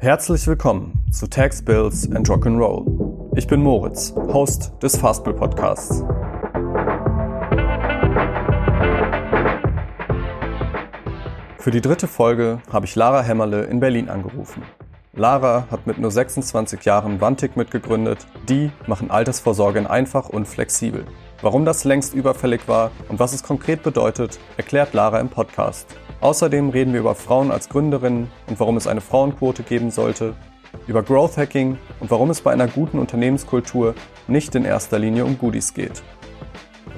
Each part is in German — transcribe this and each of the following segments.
Herzlich willkommen zu Tax Bills and Rock'n'Roll. Ich bin Moritz, Host des Fastbill Podcasts. Für die dritte Folge habe ich Lara Hämmerle in Berlin angerufen. Lara hat mit nur 26 Jahren Wantig mitgegründet. Die machen Altersvorsorge einfach und flexibel. Warum das längst überfällig war und was es konkret bedeutet, erklärt Lara im Podcast. Außerdem reden wir über Frauen als Gründerinnen und warum es eine Frauenquote geben sollte, über Growth Hacking und warum es bei einer guten Unternehmenskultur nicht in erster Linie um Goodies geht.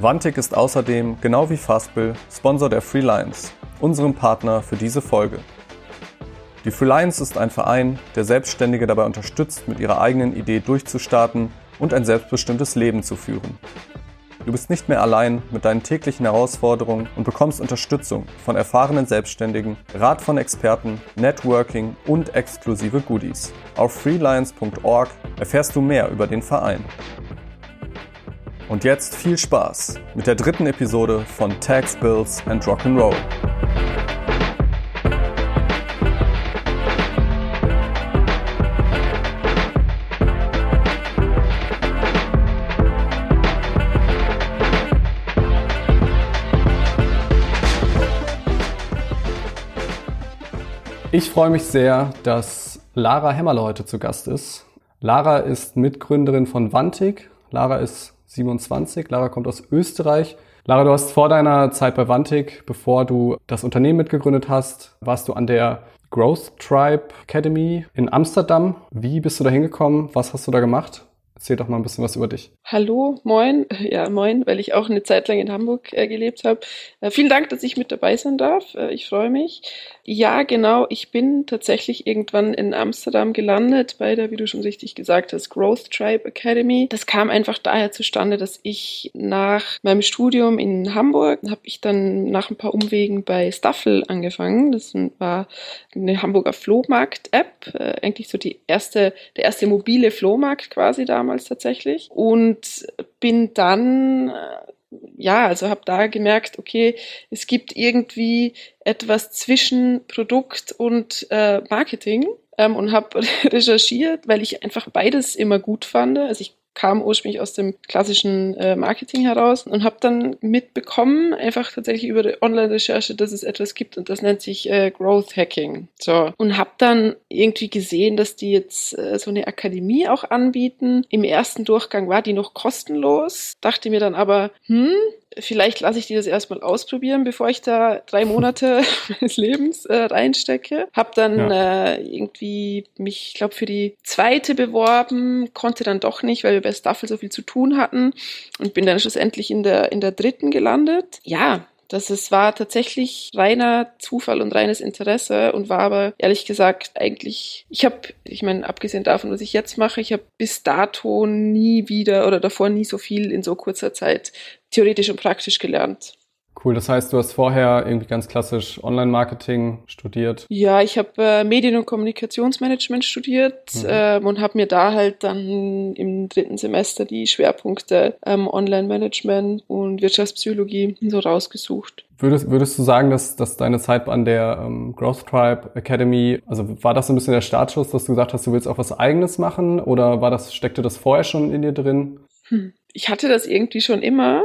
Wantig ist außerdem, genau wie Fastbill, Sponsor der Freelines, unserem Partner für diese Folge. Die Freelines ist ein Verein, der Selbstständige dabei unterstützt, mit ihrer eigenen Idee durchzustarten und ein selbstbestimmtes Leben zu führen. Du bist nicht mehr allein mit deinen täglichen Herausforderungen und bekommst Unterstützung von erfahrenen Selbstständigen, Rat von Experten, Networking und exklusive Goodies. Auf freelines.org erfährst du mehr über den Verein. Und jetzt viel Spaß mit der dritten Episode von Tax Bills and Rock'n'Roll. Ich freue mich sehr, dass Lara Hämmerle heute zu Gast ist. Lara ist Mitgründerin von Vantig. Lara ist 27. Lara kommt aus Österreich. Lara, du hast vor deiner Zeit bei Vantig, bevor du das Unternehmen mitgegründet hast, warst du an der Growth Tribe Academy in Amsterdam. Wie bist du da hingekommen? Was hast du da gemacht? Erzähl doch mal ein bisschen was über dich. Hallo, moin. Ja, moin, weil ich auch eine Zeit lang in Hamburg äh, gelebt habe. Äh, vielen Dank, dass ich mit dabei sein darf. Äh, ich freue mich. Ja, genau. Ich bin tatsächlich irgendwann in Amsterdam gelandet bei der, wie du schon richtig gesagt hast, Growth Tribe Academy. Das kam einfach daher zustande, dass ich nach meinem Studium in Hamburg habe ich dann nach ein paar Umwegen bei Staffel angefangen. Das war eine Hamburger Flohmarkt-App, äh, eigentlich so die erste, der erste mobile Flohmarkt quasi damals tatsächlich und bin dann äh, ja, also habe da gemerkt, okay, es gibt irgendwie etwas zwischen Produkt und äh, Marketing ähm, und habe recherchiert, weil ich einfach beides immer gut fand. Also ich kam ursprünglich aus dem klassischen äh, Marketing heraus und habe dann mitbekommen, einfach tatsächlich über die Online-Recherche, dass es etwas gibt und das nennt sich äh, Growth Hacking. So und habe dann irgendwie gesehen, dass die jetzt äh, so eine Akademie auch anbieten. Im ersten Durchgang war die noch kostenlos, dachte mir dann aber, hm, vielleicht lasse ich die das erstmal ausprobieren, bevor ich da drei Monate meines Lebens äh, reinstecke. Hab dann ja. äh, irgendwie mich, ich glaube, für die zweite beworben, konnte dann doch nicht, weil wir bei Staffel so viel zu tun hatten und bin dann schlussendlich in der, in der dritten gelandet. Ja, das es war tatsächlich reiner Zufall und reines Interesse und war aber ehrlich gesagt eigentlich, ich habe, ich meine, abgesehen davon, was ich jetzt mache, ich habe bis dato nie wieder oder davor nie so viel in so kurzer Zeit theoretisch und praktisch gelernt. Cool, das heißt, du hast vorher irgendwie ganz klassisch Online-Marketing studiert? Ja, ich habe äh, Medien- und Kommunikationsmanagement studiert mhm. ähm, und habe mir da halt dann im dritten Semester die Schwerpunkte ähm, Online-Management und Wirtschaftspsychologie so rausgesucht. Würdest, würdest du sagen, dass, dass deine Zeit an der ähm, Growth Tribe Academy, also war das so ein bisschen der Startschuss, dass du gesagt hast, du willst auch was Eigenes machen oder war das, steckte das vorher schon in dir drin? Hm. Ich hatte das irgendwie schon immer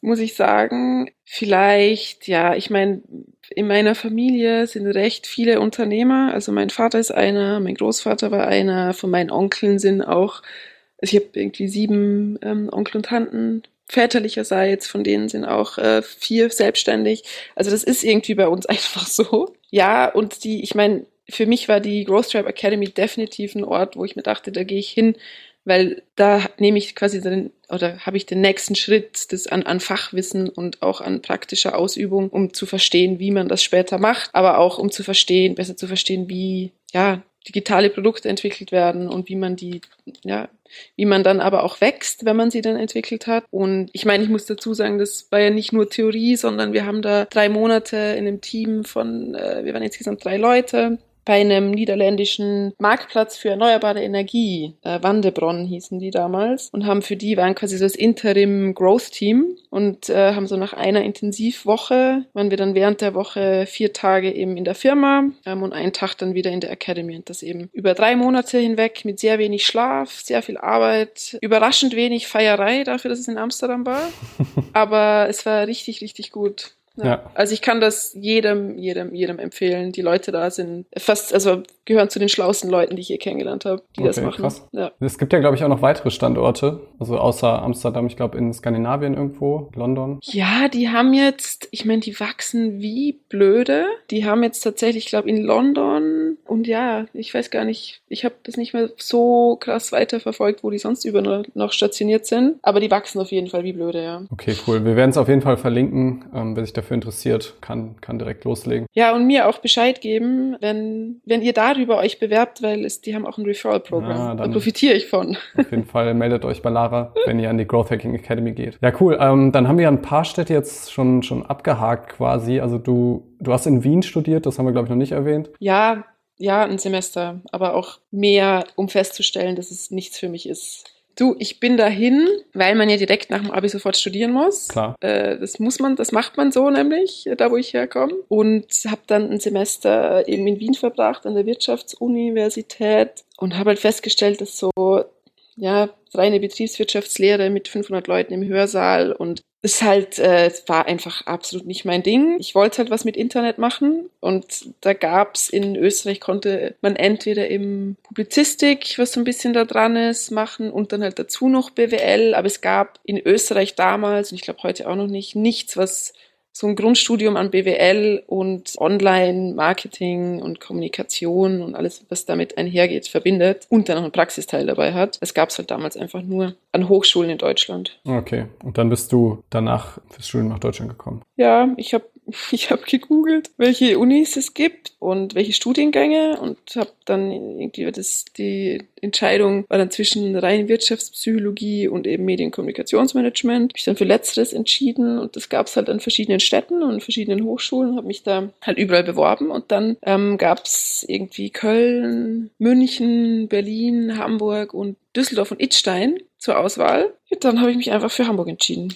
muss ich sagen, vielleicht, ja, ich meine, in meiner Familie sind recht viele Unternehmer. Also mein Vater ist einer, mein Großvater war einer, von meinen Onkeln sind auch, also ich habe irgendwie sieben ähm, Onkel und Tanten väterlicherseits, von denen sind auch äh, vier selbstständig. Also das ist irgendwie bei uns einfach so. Ja, und die, ich meine, für mich war die Growth Tribe Academy definitiv ein Ort, wo ich mir dachte, da gehe ich hin, weil da nehme ich quasi den, oder habe ich den nächsten Schritt des an, an Fachwissen und auch an praktischer Ausübung, um zu verstehen, wie man das später macht, aber auch um zu verstehen, besser zu verstehen, wie ja digitale Produkte entwickelt werden und wie man die, ja, wie man dann aber auch wächst, wenn man sie dann entwickelt hat. Und ich meine, ich muss dazu sagen, das war ja nicht nur Theorie, sondern wir haben da drei Monate in einem Team von, äh, wir waren insgesamt drei Leute, bei einem niederländischen Marktplatz für erneuerbare Energie, äh, Wandebronn hießen die damals, und haben für die waren quasi so das Interim Growth Team und äh, haben so nach einer Intensivwoche, waren wir dann während der Woche vier Tage eben in der Firma ähm, und einen Tag dann wieder in der Academy und das eben über drei Monate hinweg mit sehr wenig Schlaf, sehr viel Arbeit, überraschend wenig Feierei dafür, dass es in Amsterdam war, aber es war richtig, richtig gut. Ja. ja. Also ich kann das jedem, jedem, jedem empfehlen. Die Leute da sind fast, also gehören zu den schlauesten Leuten, die ich je kennengelernt habe, die okay, das machen. Krass. Ja. Es gibt ja, glaube ich, auch noch weitere Standorte, also außer Amsterdam, ich glaube in Skandinavien irgendwo, London. Ja, die haben jetzt, ich meine, die wachsen wie blöde. Die haben jetzt tatsächlich, ich glaube, in London und ja, ich weiß gar nicht, ich habe das nicht mehr so krass weiterverfolgt, wo die sonst über noch stationiert sind, aber die wachsen auf jeden Fall wie blöde, ja. Okay, cool. Wir werden es auf jeden Fall verlinken, ähm, wer sich dafür interessiert, kann, kann direkt loslegen. Ja, und mir auch Bescheid geben, wenn, wenn ihr darüber euch bewerbt, weil es, die haben auch ein Referral-Programm. Ja, da profitiere ich von. Auf jeden Fall meldet euch bei Lara, wenn ihr an die Growth Hacking Academy geht. Ja, cool. Ähm, dann haben wir ein paar Städte jetzt schon, schon abgehakt quasi. Also du, du hast in Wien studiert, das haben wir, glaube ich, noch nicht erwähnt. Ja, ja, ein Semester, aber auch mehr, um festzustellen, dass es nichts für mich ist. Du, ich bin dahin, weil man ja direkt nach dem Abi sofort studieren muss. Klar. Äh, das muss man, das macht man so nämlich, da wo ich herkomme. Und habe dann ein Semester eben in Wien verbracht, an der Wirtschaftsuniversität und habe halt festgestellt, dass so ja, reine Betriebswirtschaftslehre mit 500 Leuten im Hörsaal und es halt, äh, war einfach absolut nicht mein Ding. Ich wollte halt was mit Internet machen und da gab's in Österreich konnte man entweder im Publizistik, was so ein bisschen da dran ist, machen und dann halt dazu noch BWL, aber es gab in Österreich damals und ich glaube heute auch noch nicht nichts, was so ein Grundstudium an BWL und Online-Marketing und Kommunikation und alles, was damit einhergeht, verbindet und dann noch einen Praxisteil dabei hat. Das gab es halt damals einfach nur an Hochschulen in Deutschland. Okay, und dann bist du danach fürs Studium nach Deutschland gekommen? Ja, ich habe ich habe gegoogelt, welche Unis es gibt und welche Studiengänge und habe dann irgendwie das, die Entscheidung war dann zwischen rein Wirtschaftspsychologie und eben Medienkommunikationsmanagement. Ich dann für Letzteres entschieden und das gab es halt an verschiedenen Städten und verschiedenen Hochschulen, habe mich da halt überall beworben und dann ähm, gab es irgendwie Köln, München, Berlin, Hamburg und Düsseldorf und Idstein zur Auswahl. Und dann habe ich mich einfach für Hamburg entschieden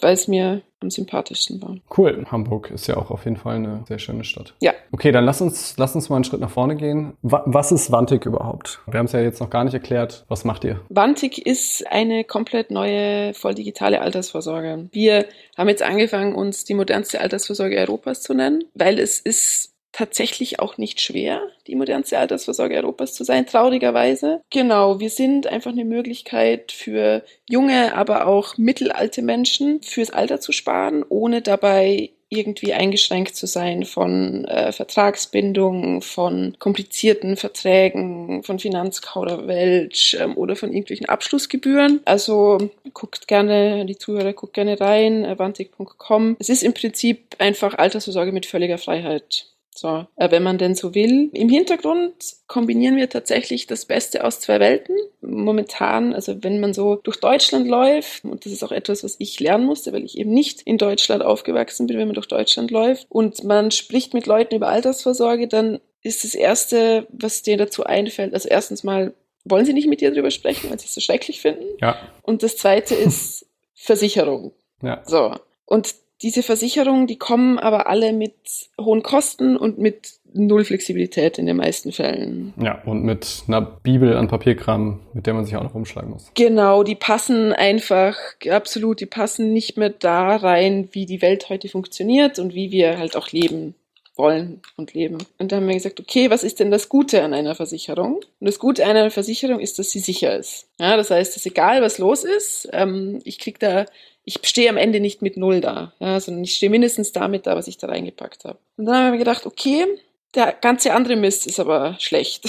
weil es mir am sympathischsten war. Cool. Hamburg ist ja auch auf jeden Fall eine sehr schöne Stadt. Ja. Okay, dann lass uns, lass uns mal einen Schritt nach vorne gehen. Was ist Wantig überhaupt? Wir haben es ja jetzt noch gar nicht erklärt. Was macht ihr? Wantig ist eine komplett neue, voll digitale Altersvorsorge. Wir haben jetzt angefangen, uns die modernste Altersvorsorge Europas zu nennen, weil es ist tatsächlich auch nicht schwer, die modernste Altersvorsorge Europas zu sein, traurigerweise. Genau, wir sind einfach eine Möglichkeit für junge, aber auch mittelalte Menschen fürs Alter zu sparen, ohne dabei irgendwie eingeschränkt zu sein von äh, Vertragsbindungen, von komplizierten Verträgen, von Finanzkauderwelsch ähm, oder von irgendwelchen Abschlussgebühren. Also guckt gerne, die Zuhörer guckt gerne rein, avantik.com. Es ist im Prinzip einfach Altersvorsorge mit völliger Freiheit. So, äh, wenn man denn so will. Im Hintergrund kombinieren wir tatsächlich das Beste aus zwei Welten. Momentan, also wenn man so durch Deutschland läuft, und das ist auch etwas, was ich lernen musste, weil ich eben nicht in Deutschland aufgewachsen bin, wenn man durch Deutschland läuft und man spricht mit Leuten über Altersvorsorge, dann ist das Erste, was dir dazu einfällt, also erstens mal, wollen sie nicht mit dir darüber sprechen, weil sie es so schrecklich finden. Ja. Und das Zweite ist Versicherung. Ja. So. Und diese Versicherungen, die kommen aber alle mit hohen Kosten und mit null Flexibilität in den meisten Fällen. Ja, und mit einer Bibel an Papierkram, mit der man sich auch noch umschlagen muss. Genau, die passen einfach, absolut, die passen nicht mehr da rein, wie die Welt heute funktioniert und wie wir halt auch leben wollen und leben. Und da haben wir gesagt, okay, was ist denn das Gute an einer Versicherung? Und das Gute an einer Versicherung ist, dass sie sicher ist. Ja, das heißt, dass egal was los ist, ähm, ich krieg da ich stehe am Ende nicht mit Null da, ja, sondern ich stehe mindestens damit da, was ich da reingepackt habe. Und dann haben wir gedacht, okay, der ganze andere Mist ist aber schlecht.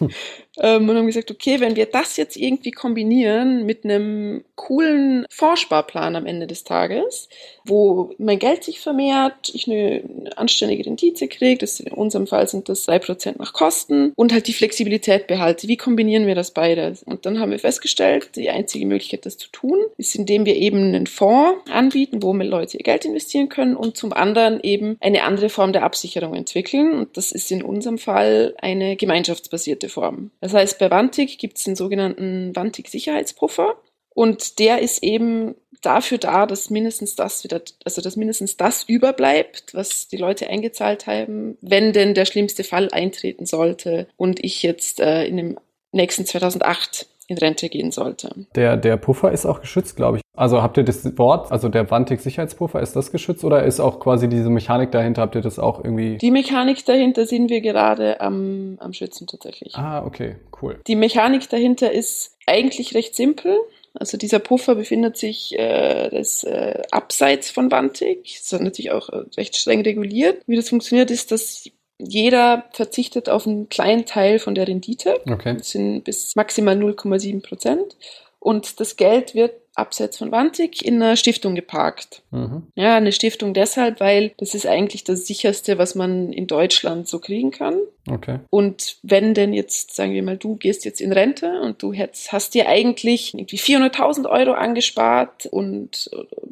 ähm, und haben gesagt, okay, wenn wir das jetzt irgendwie kombinieren mit einem coolen Vorsparplan am Ende des Tages, wo mein Geld sich vermehrt, ich eine, anständige Rendite kriege, in unserem Fall sind das drei Prozent nach Kosten und halt die Flexibilität behalte. Wie kombinieren wir das beides? Und dann haben wir festgestellt, die einzige Möglichkeit, das zu tun, ist, indem wir eben einen Fonds anbieten, wo Leute ihr Geld investieren können und zum anderen eben eine andere Form der Absicherung entwickeln. Und das ist in unserem Fall eine gemeinschaftsbasierte Form. Das heißt, bei Vantig gibt es den sogenannten Vantig-Sicherheitspuffer. Und der ist eben dafür da, dass mindestens das wieder, also dass mindestens das überbleibt, was die Leute eingezahlt haben, wenn denn der schlimmste Fall eintreten sollte und ich jetzt äh, in dem nächsten 2008 in Rente gehen sollte. Der, der Puffer ist auch geschützt, glaube ich. Also habt ihr das Wort, also der Vantik-Sicherheitspuffer, ist das geschützt oder ist auch quasi diese Mechanik dahinter, habt ihr das auch irgendwie? Die Mechanik dahinter sind wir gerade am, am Schützen tatsächlich. Ah, okay, cool. Die Mechanik dahinter ist eigentlich recht simpel. Also dieser Puffer befindet sich äh, das, äh, abseits von Vantik. Das ist natürlich auch äh, recht streng reguliert. Wie das funktioniert, ist, dass jeder verzichtet auf einen kleinen Teil von der Rendite. Okay. Das sind bis maximal 0,7 Prozent. Und das Geld wird abseits von Wantig in einer Stiftung geparkt. Mhm. Ja, eine Stiftung deshalb, weil das ist eigentlich das sicherste, was man in Deutschland so kriegen kann. Okay. Und wenn denn jetzt, sagen wir mal, du gehst jetzt in Rente und du hättest, hast dir eigentlich irgendwie 400.000 Euro angespart und,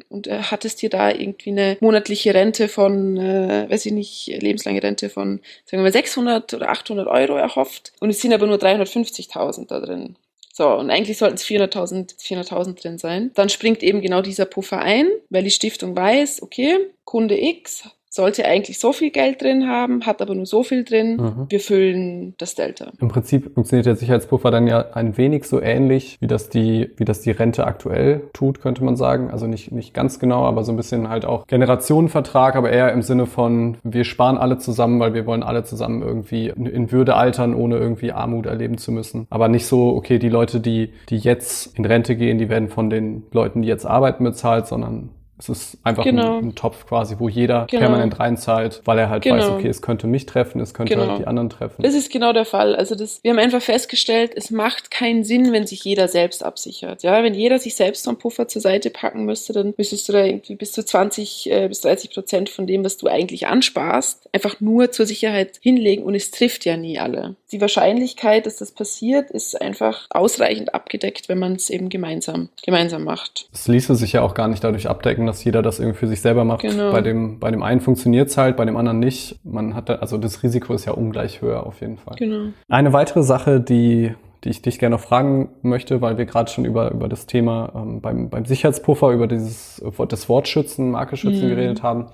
und äh, hattest dir da irgendwie eine monatliche Rente von, äh, weiß ich nicht, lebenslange Rente von, sagen wir mal, 600 oder 800 Euro erhofft und es sind aber nur 350.000 da drin. So, und eigentlich sollten es 400.000 400 drin sein. Dann springt eben genau dieser Puffer ein, weil die Stiftung weiß, okay, Kunde X sollte eigentlich so viel Geld drin haben, hat aber nur so viel drin. Mhm. Wir füllen das Delta. Im Prinzip funktioniert der Sicherheitspuffer dann ja ein wenig so ähnlich, wie das die, wie das die Rente aktuell tut, könnte man sagen. Also nicht, nicht ganz genau, aber so ein bisschen halt auch Generationenvertrag, aber eher im Sinne von, wir sparen alle zusammen, weil wir wollen alle zusammen irgendwie in Würde altern, ohne irgendwie Armut erleben zu müssen. Aber nicht so, okay, die Leute, die, die jetzt in Rente gehen, die werden von den Leuten, die jetzt arbeiten, bezahlt, sondern es ist einfach genau. ein, ein, Topf quasi, wo jeder genau. permanent reinzahlt, weil er halt genau. weiß, okay, es könnte mich treffen, es könnte halt die anderen treffen. Das ist genau der Fall. Also das, wir haben einfach festgestellt, es macht keinen Sinn, wenn sich jeder selbst absichert. Ja, wenn jeder sich selbst so einen Puffer zur Seite packen müsste, dann müsstest du da irgendwie bis zu 20 äh, bis 30 Prozent von dem, was du eigentlich ansparst, einfach nur zur Sicherheit hinlegen und es trifft ja nie alle. Die Wahrscheinlichkeit, dass das passiert, ist einfach ausreichend abgedeckt, wenn man es eben gemeinsam, gemeinsam macht. Es ließe sich ja auch gar nicht dadurch abdecken, dass jeder das irgendwie für sich selber macht. Genau. Bei dem, bei dem einen funktioniert es halt, bei dem anderen nicht. Man hat da, also das Risiko ist ja ungleich höher auf jeden Fall. Genau. Eine weitere Sache, die die ich dich gerne noch fragen möchte, weil wir gerade schon über, über das Thema ähm, beim, beim Sicherheitspuffer, über dieses das Wort schützen, Marke schützen mhm. geredet haben.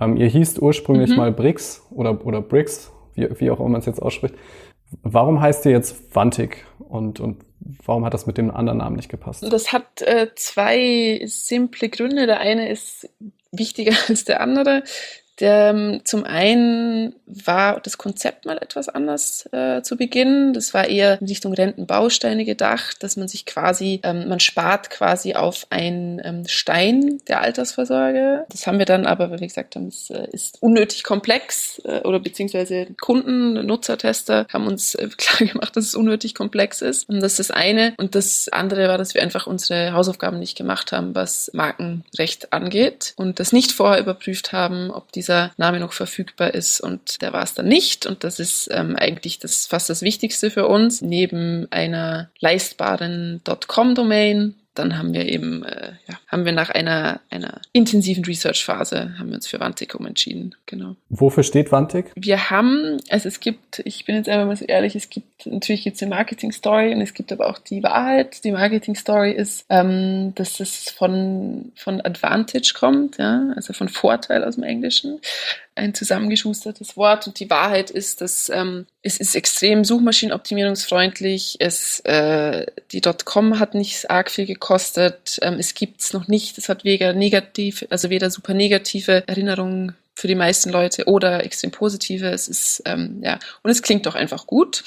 Ähm, ihr hießt ursprünglich mhm. mal BRICS oder, oder BRICS, wie, wie auch immer man es jetzt ausspricht. Warum heißt ihr jetzt Vantik und, und warum hat das mit dem anderen Namen nicht gepasst? Das hat äh, zwei simple Gründe. Der eine ist wichtiger als der andere. Der, ähm, zum einen war das Konzept mal etwas anders äh, zu Beginn. Das war eher in Richtung Rentenbausteine gedacht, dass man sich quasi, ähm, man spart quasi auf einen ähm, Stein der Altersvorsorge. Das haben wir dann aber, wie gesagt haben, es äh, ist unnötig komplex äh, oder beziehungsweise Kunden, Nutzertester haben uns äh, klar gemacht, dass es unnötig komplex ist. Und das ist das eine. Und das andere war, dass wir einfach unsere Hausaufgaben nicht gemacht haben, was Markenrecht angeht und das nicht vorher überprüft haben, ob dieser Name noch verfügbar ist und der war es dann nicht. Und das ist ähm, eigentlich das fast das Wichtigste für uns. Neben einer leistbaren .com-Domain dann haben wir eben, äh, ja, haben wir nach einer, einer intensiven Research-Phase, haben wir uns für Vantik umentschieden, genau. Wofür steht Vantik? Wir haben, also es gibt, ich bin jetzt einfach mal so ehrlich, es gibt, natürlich jetzt eine Marketing-Story und es gibt aber auch die Wahrheit. Die Marketing-Story ist, ähm, dass es von, von Advantage kommt, ja, also von Vorteil aus dem Englischen ein zusammengeschustertes Wort und die Wahrheit ist, dass ähm, es ist extrem suchmaschinenoptimierungsfreundlich. Es äh, die .com hat nicht arg viel gekostet. Ähm, es gibt's noch nicht. Es hat weder negativ, also weder super negative Erinnerungen für die meisten Leute oder extrem positive. Es ist ähm, ja und es klingt doch einfach gut.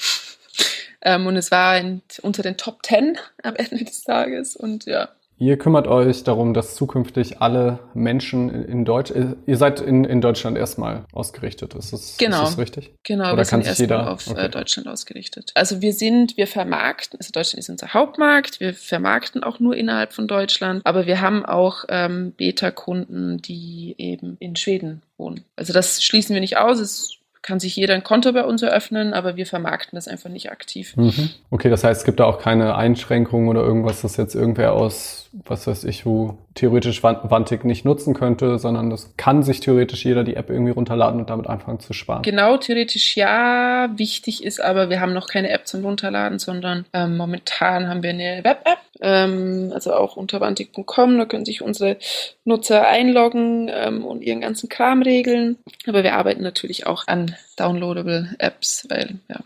Ähm, und es war in, unter den Top Ten am Ende des Tages und ja Ihr kümmert euch darum, dass zukünftig alle Menschen in Deutsch, ihr seid in, in Deutschland erstmal ausgerichtet. Ist das, genau. ist das richtig? Genau, Oder wir sind erstmal jeder? auf okay. Äh, Deutschland ausgerichtet. Also wir sind, wir vermarkten, also Deutschland ist unser Hauptmarkt, wir vermarkten auch nur innerhalb von Deutschland, aber wir haben auch ähm, Beta-Kunden, die eben in Schweden wohnen. Also das schließen wir nicht aus. Es kann sich jeder ein Konto bei uns eröffnen, aber wir vermarkten das einfach nicht aktiv. Mhm. Okay, das heißt, es gibt da auch keine Einschränkungen oder irgendwas, das jetzt irgendwer aus, was weiß ich, wo theoretisch Wantig nicht nutzen könnte, sondern das kann sich theoretisch jeder die App irgendwie runterladen und damit anfangen zu sparen. Genau, theoretisch ja. Wichtig ist aber, wir haben noch keine App zum Runterladen, sondern ähm, momentan haben wir eine Web-App, ähm, also auch unter wantig.com. Da können sich unsere Nutzer einloggen ähm, und ihren ganzen Kram regeln. Aber wir arbeiten natürlich auch an downloadable Apps, weil ja,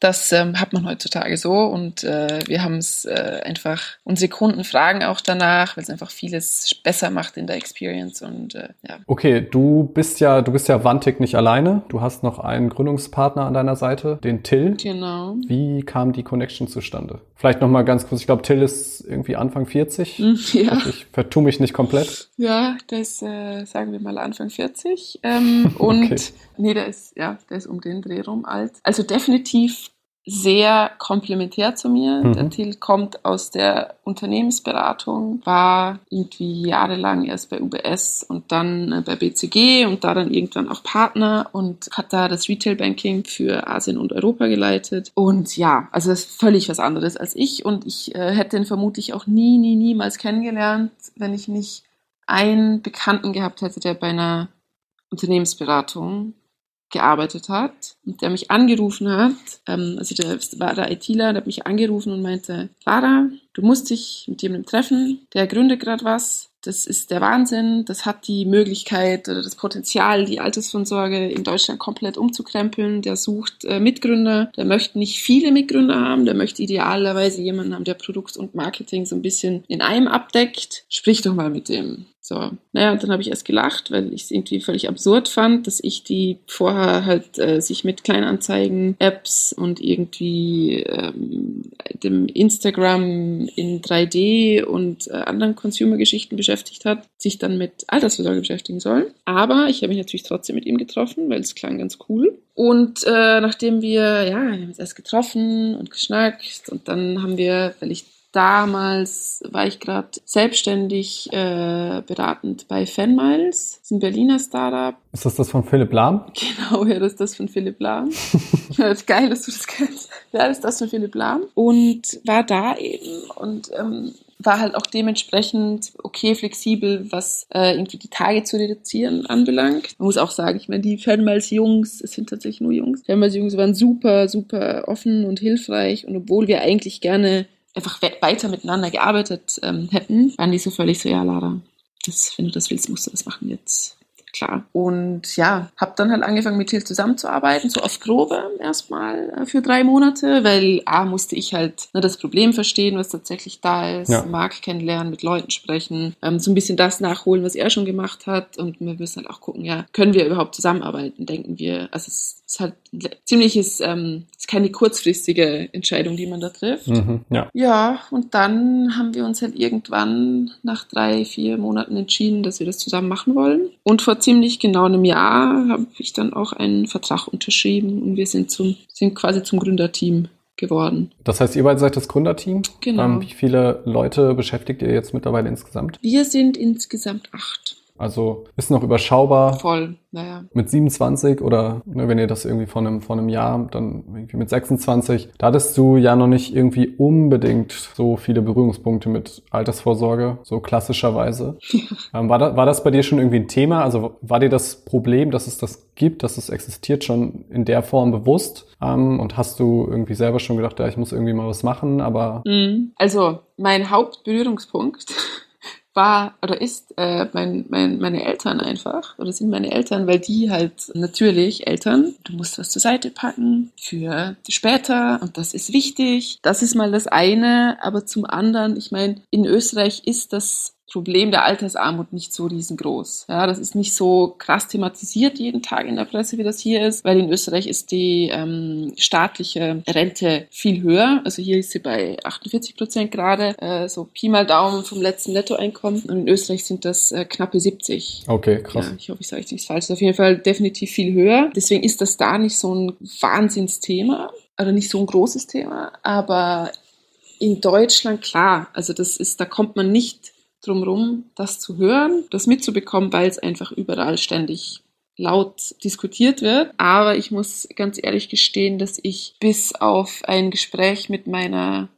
das ähm, hat man heutzutage so und äh, wir haben es äh, einfach, unsere Kunden fragen auch danach, weil es einfach vieles besser macht in der Experience und äh, ja. Okay, du bist ja, du bist ja Wantig nicht alleine. Du hast noch einen Gründungspartner an deiner Seite, den Till. Genau. Wie kam die Connection zustande? Vielleicht nochmal ganz kurz, ich glaube, Till ist irgendwie Anfang 40. Hm, ja. Ich vertue mich nicht komplett. Ja, ist, äh, sagen wir mal, Anfang 40. Ähm, und okay. Nee, der ist, ja, der ist um den Dreh rum alt. Also definitiv sehr komplementär zu mir. Mhm. Der Till kommt aus der Unternehmensberatung, war irgendwie jahrelang erst bei UBS und dann äh, bei BCG und da dann irgendwann auch Partner und hat da das Retail Banking für Asien und Europa geleitet. Und ja, also das ist völlig was anderes als ich und ich äh, hätte ihn vermutlich auch nie, nie, niemals kennengelernt, wenn ich nicht einen Bekannten gehabt hätte, der bei einer Unternehmensberatung gearbeitet hat und der mich angerufen hat, ähm, also der war der ITler, der hat mich angerufen und meinte, Lara, du musst dich mit jemandem treffen, der gründet gerade was, das ist der Wahnsinn, das hat die Möglichkeit oder das Potenzial, die Altersvorsorge in Deutschland komplett umzukrempeln, der sucht äh, Mitgründer, der möchte nicht viele Mitgründer haben, der möchte idealerweise jemanden haben, der Produkt und Marketing so ein bisschen in einem abdeckt, sprich doch mal mit dem. So, naja, und dann habe ich erst gelacht, weil ich es irgendwie völlig absurd fand, dass ich die vorher halt äh, sich mit Kleinanzeigen, Apps und irgendwie ähm, dem Instagram in 3D und äh, anderen Consumer-Geschichten beschäftigt hat, sich dann mit Altersvorsorge beschäftigen sollen. Aber ich habe mich natürlich trotzdem mit ihm getroffen, weil es klang ganz cool. Und äh, nachdem wir, ja, wir haben uns erst getroffen und geschnackt und dann haben wir, weil ich damals war ich gerade selbstständig äh, beratend bei Fanmiles, das ist ein Berliner Startup. Ist das das von Philipp Lahm? Genau, ja, das ist das von Philipp Lahm. ja, geil, dass du das kennst. Ja, das ist das von Philipp Lahm. Und war da eben und ähm, war halt auch dementsprechend okay flexibel, was äh, irgendwie die Tage zu reduzieren anbelangt. Man muss auch sagen, ich meine, die Fanmals Jungs, es sind tatsächlich nur Jungs, Fanmals Jungs waren super, super offen und hilfreich und obwohl wir eigentlich gerne einfach weiter miteinander gearbeitet ähm, hätten, waren die so völlig so, ja, Lara, das, wenn du das willst, musst du das machen jetzt klar. Und ja, habe dann halt angefangen mit Till zusammenzuarbeiten, so auf Probe erstmal äh, für drei Monate, weil A, musste ich halt ne, das Problem verstehen, was tatsächlich da ist, ja. Markt kennenlernen, mit Leuten sprechen, ähm, so ein bisschen das nachholen, was er schon gemacht hat und wir müssen halt auch gucken, ja, können wir überhaupt zusammenarbeiten, denken wir, also es ist halt ziemliches, ähm, keine kurzfristige Entscheidung, die man da trifft. Mhm, ja. ja, und dann haben wir uns halt irgendwann nach drei, vier Monaten entschieden, dass wir das zusammen machen wollen. Und vor ziemlich genau einem Jahr habe ich dann auch einen Vertrag unterschrieben und wir sind zum, sind quasi zum Gründerteam geworden. Das heißt, ihr beide seid das Gründerteam? Genau. Ähm, wie viele Leute beschäftigt ihr jetzt mittlerweile insgesamt? Wir sind insgesamt acht. Also ist noch überschaubar. Voll, naja. Mit 27 oder ne, wenn ihr das irgendwie vor einem, vor einem Jahr, dann irgendwie mit 26, da hattest du ja noch nicht irgendwie unbedingt so viele Berührungspunkte mit Altersvorsorge, so klassischerweise. ähm, war, da, war das bei dir schon irgendwie ein Thema? Also war dir das Problem, dass es das gibt, dass es existiert, schon in der Form bewusst? Ähm, und hast du irgendwie selber schon gedacht, ja, ich muss irgendwie mal was machen, aber... Mhm. Also mein Hauptberührungspunkt war oder ist äh, mein, mein, meine Eltern einfach oder sind meine Eltern, weil die halt natürlich Eltern, du musst was zur Seite packen für später und das ist wichtig. Das ist mal das eine, aber zum anderen, ich meine, in Österreich ist das Problem der Altersarmut nicht so riesengroß. Ja, das ist nicht so krass thematisiert jeden Tag in der Presse, wie das hier ist, weil in Österreich ist die ähm, staatliche Rente viel höher. Also hier ist sie bei 48 Prozent gerade, äh, so Pi mal Daumen vom letzten Nettoeinkommen. Und in Österreich sind das äh, knappe 70. Okay, krass. Ja, ich hoffe, ich sage jetzt nichts Falsches. Auf jeden Fall definitiv viel höher. Deswegen ist das da nicht so ein Wahnsinnsthema oder nicht so ein großes Thema. Aber in Deutschland, klar, also das ist, da kommt man nicht drumherum, das zu hören, das mitzubekommen, weil es einfach überall ständig laut diskutiert wird. Aber ich muss ganz ehrlich gestehen, dass ich bis auf ein Gespräch mit meiner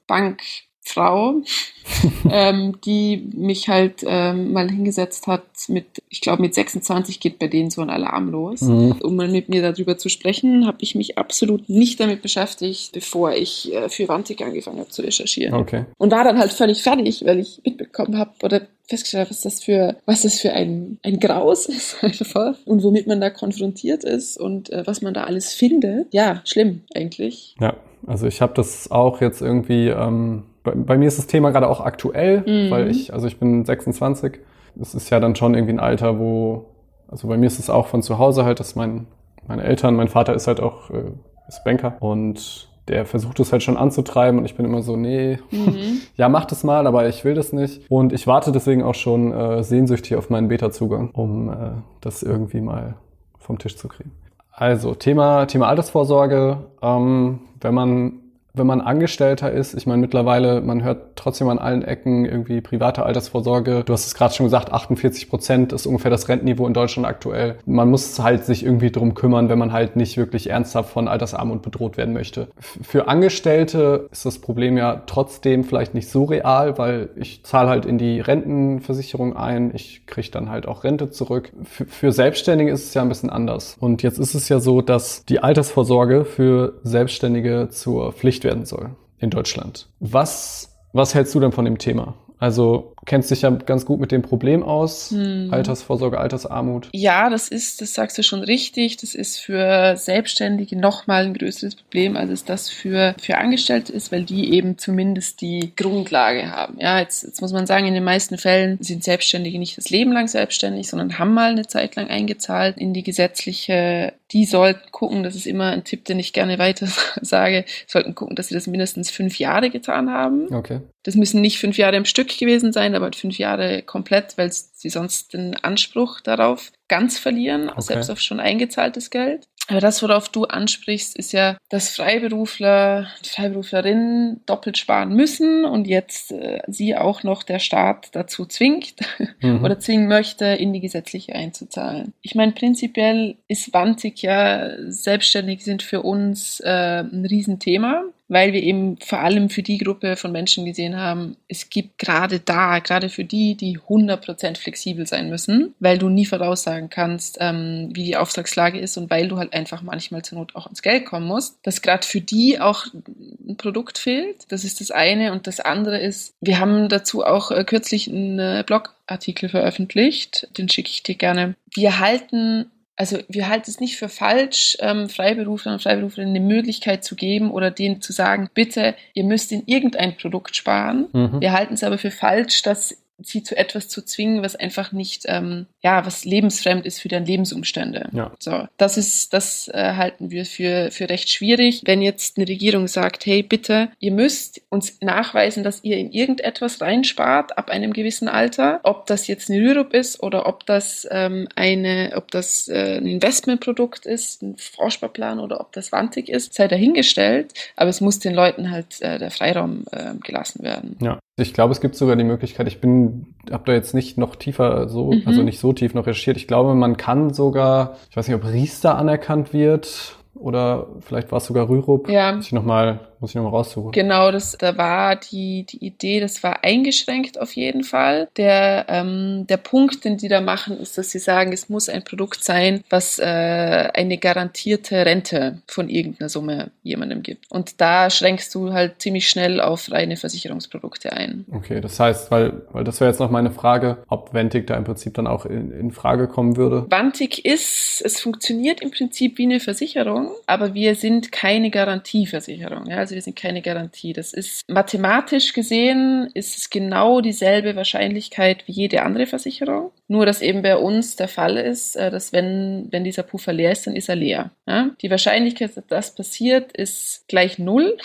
Bankfrau, ähm, die mich halt ähm, mal hingesetzt hat mit, ich glaube mit 26 geht bei denen so ein Alarm los. Mhm. Um mal mit mir darüber zu sprechen, habe ich mich absolut nicht damit beschäftigt, bevor ich äh, für Wantik angefangen habe zu recherchieren. Okay. Und war dann halt völlig fertig, weil ich mitbekommen habe oder festgestellt habe, was das für, was das für ein, ein Graus ist einfach und womit man da konfrontiert ist und äh, was man da alles findet. Ja, schlimm eigentlich. Ja, also ich habe das auch jetzt irgendwie, ähm, bei, bei, mir ist das Thema gerade auch aktuell, mhm. weil ich, also ich bin 26, das ist ja dann schon irgendwie ein Alter, wo, also bei mir ist es auch von zu Hause halt, dass mein, meine Eltern, mein Vater ist halt auch, äh, ist Banker und der versucht es halt schon anzutreiben und ich bin immer so, nee, mhm. ja, mach das mal, aber ich will das nicht. Und ich warte deswegen auch schon äh, sehnsüchtig auf meinen Beta-Zugang, um äh, das irgendwie mal vom Tisch zu kriegen. Also, Thema, Thema Altersvorsorge. Ähm, wenn man wenn man Angestellter ist, ich meine mittlerweile, man hört trotzdem an allen Ecken irgendwie private Altersvorsorge. Du hast es gerade schon gesagt, 48 Prozent ist ungefähr das Rentenniveau in Deutschland aktuell. Man muss halt sich irgendwie drum kümmern, wenn man halt nicht wirklich ernsthaft von Altersarmut bedroht werden möchte. Für Angestellte ist das Problem ja trotzdem vielleicht nicht so real, weil ich zahle halt in die Rentenversicherung ein, ich kriege dann halt auch Rente zurück. Für, für Selbstständige ist es ja ein bisschen anders. Und jetzt ist es ja so, dass die Altersvorsorge für Selbstständige zur Pflicht werden soll in Deutschland. Was, was hältst du denn von dem Thema? Also kennst dich ja ganz gut mit dem Problem aus, hm. Altersvorsorge, Altersarmut. Ja, das ist, das sagst du schon richtig, das ist für Selbstständige nochmal ein größeres Problem, als es das für, für Angestellte ist, weil die eben zumindest die Grundlage haben. Ja, jetzt, jetzt muss man sagen, in den meisten Fällen sind Selbstständige nicht das Leben lang selbstständig, sondern haben mal eine Zeit lang eingezahlt in die gesetzliche die sollten gucken, das ist immer ein Tipp, den ich gerne weiter sage, sollten gucken, dass sie das mindestens fünf Jahre getan haben. Okay. Das müssen nicht fünf Jahre im Stück gewesen sein, aber fünf Jahre komplett, weil sie sonst den Anspruch darauf ganz verlieren, okay. selbst auf schon eingezahltes Geld. Aber das, worauf du ansprichst, ist ja, dass Freiberufler, Freiberuflerinnen doppelt sparen müssen und jetzt äh, sie auch noch der Staat dazu zwingt mhm. oder zwingen möchte, in die gesetzliche einzuzahlen. Ich meine, prinzipiell ist Wantig ja, selbstständig sind für uns äh, ein Riesenthema weil wir eben vor allem für die Gruppe von Menschen gesehen haben, es gibt gerade da, gerade für die, die 100% flexibel sein müssen, weil du nie voraussagen kannst, ähm, wie die Auftragslage ist und weil du halt einfach manchmal zur Not auch ins Geld kommen musst, dass gerade für die auch ein Produkt fehlt. Das ist das eine. Und das andere ist, wir haben dazu auch äh, kürzlich einen äh, Blogartikel veröffentlicht, den schicke ich dir gerne. Wir halten also wir halten es nicht für falsch, ähm, Freiberuflern und Freiberuflerinnen eine Möglichkeit zu geben oder denen zu sagen, bitte, ihr müsst in irgendein Produkt sparen. Mhm. Wir halten es aber für falsch, dass sie zu etwas zu zwingen, was einfach nicht, ähm, ja, was lebensfremd ist für deren Lebensumstände. Ja. So, das ist, das äh, halten wir für, für recht schwierig. Wenn jetzt eine Regierung sagt, hey, bitte, ihr müsst uns nachweisen, dass ihr in irgendetwas reinspart ab einem gewissen Alter, ob das jetzt eine Rürup ist oder ob das ähm, eine, ob das äh, ein Investmentprodukt ist, ein Vorsparplan oder ob das wantig ist, sei dahingestellt, aber es muss den Leuten halt äh, der Freiraum äh, gelassen werden. Ja. Ich glaube, es gibt sogar die Möglichkeit, ich bin, habe da jetzt nicht noch tiefer so, mhm. also nicht so tief noch recherchiert. Ich glaube, man kann sogar, ich weiß nicht, ob Riester anerkannt wird oder vielleicht war es sogar Rürup. Ja. Muss ich nochmal muss ich nochmal raussuchen. Genau, das, da war die, die Idee, das war eingeschränkt auf jeden Fall. Der, ähm, der Punkt, den die da machen, ist, dass sie sagen, es muss ein Produkt sein, was äh, eine garantierte Rente von irgendeiner Summe jemandem gibt. Und da schränkst du halt ziemlich schnell auf reine Versicherungsprodukte ein. Okay, das heißt, weil, weil das wäre jetzt noch meine Frage, ob Ventig da im Prinzip dann auch in, in Frage kommen würde. Vantig ist, es funktioniert im Prinzip wie eine Versicherung, aber wir sind keine Garantieversicherung. Ja? Also also wir sind keine Garantie. Das ist mathematisch gesehen ist es genau dieselbe Wahrscheinlichkeit wie jede andere Versicherung. Nur, dass eben bei uns der Fall ist, äh, dass wenn, wenn dieser Puffer leer ist, dann ist er leer. Ja? Die Wahrscheinlichkeit, dass das passiert, ist gleich null.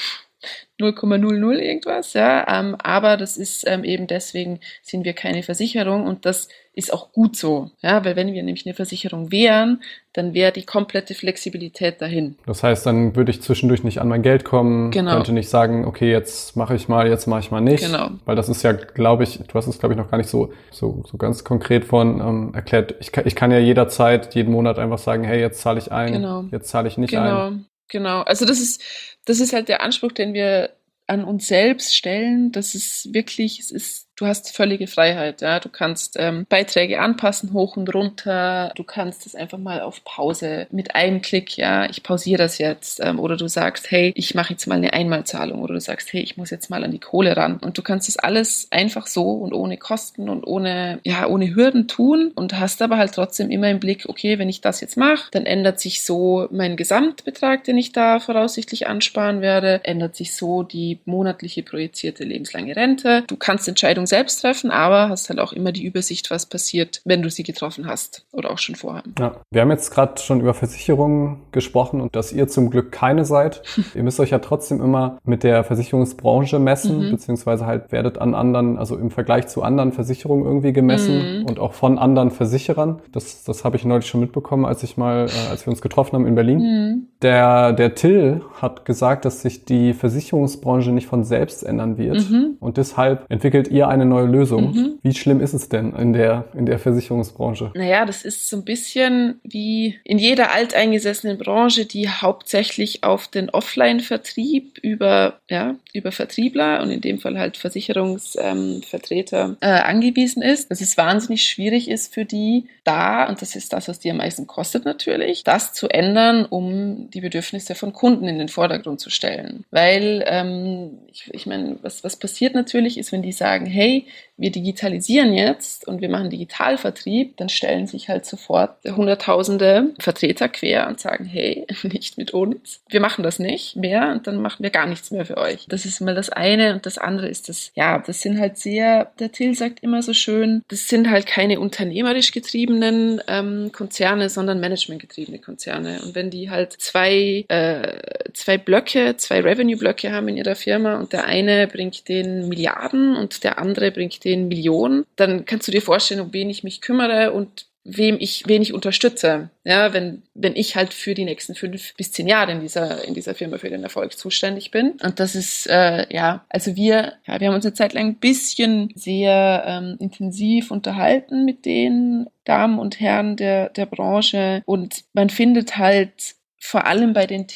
0,00 irgendwas, ja, ähm, aber das ist ähm, eben deswegen sind wir keine Versicherung und das ist auch gut so, ja, weil wenn wir nämlich eine Versicherung wären, dann wäre die komplette Flexibilität dahin. Das heißt, dann würde ich zwischendurch nicht an mein Geld kommen, genau. könnte nicht sagen, okay, jetzt mache ich mal, jetzt mache ich mal nicht, genau. weil das ist ja, glaube ich, du hast es glaube ich noch gar nicht so so, so ganz konkret von ähm, erklärt. Ich kann, ich kann ja jederzeit jeden Monat einfach sagen, hey, jetzt zahle ich ein, genau. jetzt zahle ich nicht genau. ein. Genau, also das ist, das ist halt der Anspruch, den wir an uns selbst stellen. Das ist wirklich, es ist du hast völlige Freiheit. Ja? Du kannst ähm, Beiträge anpassen, hoch und runter. Du kannst es einfach mal auf Pause mit einem Klick, ja, ich pausiere das jetzt. Ähm, oder du sagst, hey, ich mache jetzt mal eine Einmalzahlung. Oder du sagst, hey, ich muss jetzt mal an die Kohle ran. Und du kannst das alles einfach so und ohne Kosten und ohne, ja, ohne Hürden tun und hast aber halt trotzdem immer im Blick, okay, wenn ich das jetzt mache, dann ändert sich so mein Gesamtbetrag, den ich da voraussichtlich ansparen werde, ändert sich so die monatliche projizierte lebenslange Rente. Du kannst Entscheidungen selbst treffen, aber hast halt auch immer die Übersicht, was passiert, wenn du sie getroffen hast oder auch schon vorher. Ja, wir haben jetzt gerade schon über Versicherungen gesprochen und dass ihr zum Glück keine seid. ihr müsst euch ja trotzdem immer mit der Versicherungsbranche messen, mhm. beziehungsweise halt werdet an anderen, also im Vergleich zu anderen Versicherungen irgendwie gemessen mhm. und auch von anderen Versicherern. Das, das habe ich neulich schon mitbekommen, als ich mal, äh, als wir uns getroffen haben in Berlin. Mhm. Der, der Till hat gesagt, dass sich die Versicherungsbranche nicht von selbst ändern wird mhm. und deshalb entwickelt ihr eine neue Lösung. Mhm. Wie schlimm ist es denn in der, in der Versicherungsbranche? Naja, das ist so ein bisschen wie in jeder alteingesessenen Branche, die hauptsächlich auf den Offline-Vertrieb über, ja, über Vertriebler und in dem Fall halt Versicherungsvertreter ähm, äh, angewiesen ist. Dass es wahnsinnig schwierig ist für die da, und das ist das, was die am meisten kostet natürlich, das zu ändern, um die Bedürfnisse von Kunden in den Vordergrund zu stellen. Weil, ähm, ich, ich meine, was, was passiert natürlich ist, wenn die sagen, hey, hey, wir digitalisieren jetzt und wir machen Digitalvertrieb, dann stellen sich halt sofort hunderttausende Vertreter quer und sagen, hey, nicht mit uns. Wir machen das nicht mehr und dann machen wir gar nichts mehr für euch. Das ist mal das eine und das andere ist das, ja, das sind halt sehr, der Till sagt immer so schön, das sind halt keine unternehmerisch getriebenen ähm, Konzerne, sondern managementgetriebene Konzerne. Und wenn die halt zwei, äh, zwei Blöcke, zwei Revenue-Blöcke haben in ihrer Firma und der eine bringt den Milliarden und der andere bringt den Millionen, dann kannst du dir vorstellen, um wen ich mich kümmere und wem ich, wen ich unterstütze. Ja, wenn, wenn ich halt für die nächsten fünf bis zehn Jahre in dieser, in dieser Firma für den Erfolg zuständig bin. Und das ist, äh, ja, also wir, ja, wir haben uns eine Zeit lang ein bisschen sehr ähm, intensiv unterhalten mit den Damen und Herren der, der Branche und man findet halt vor allem bei dem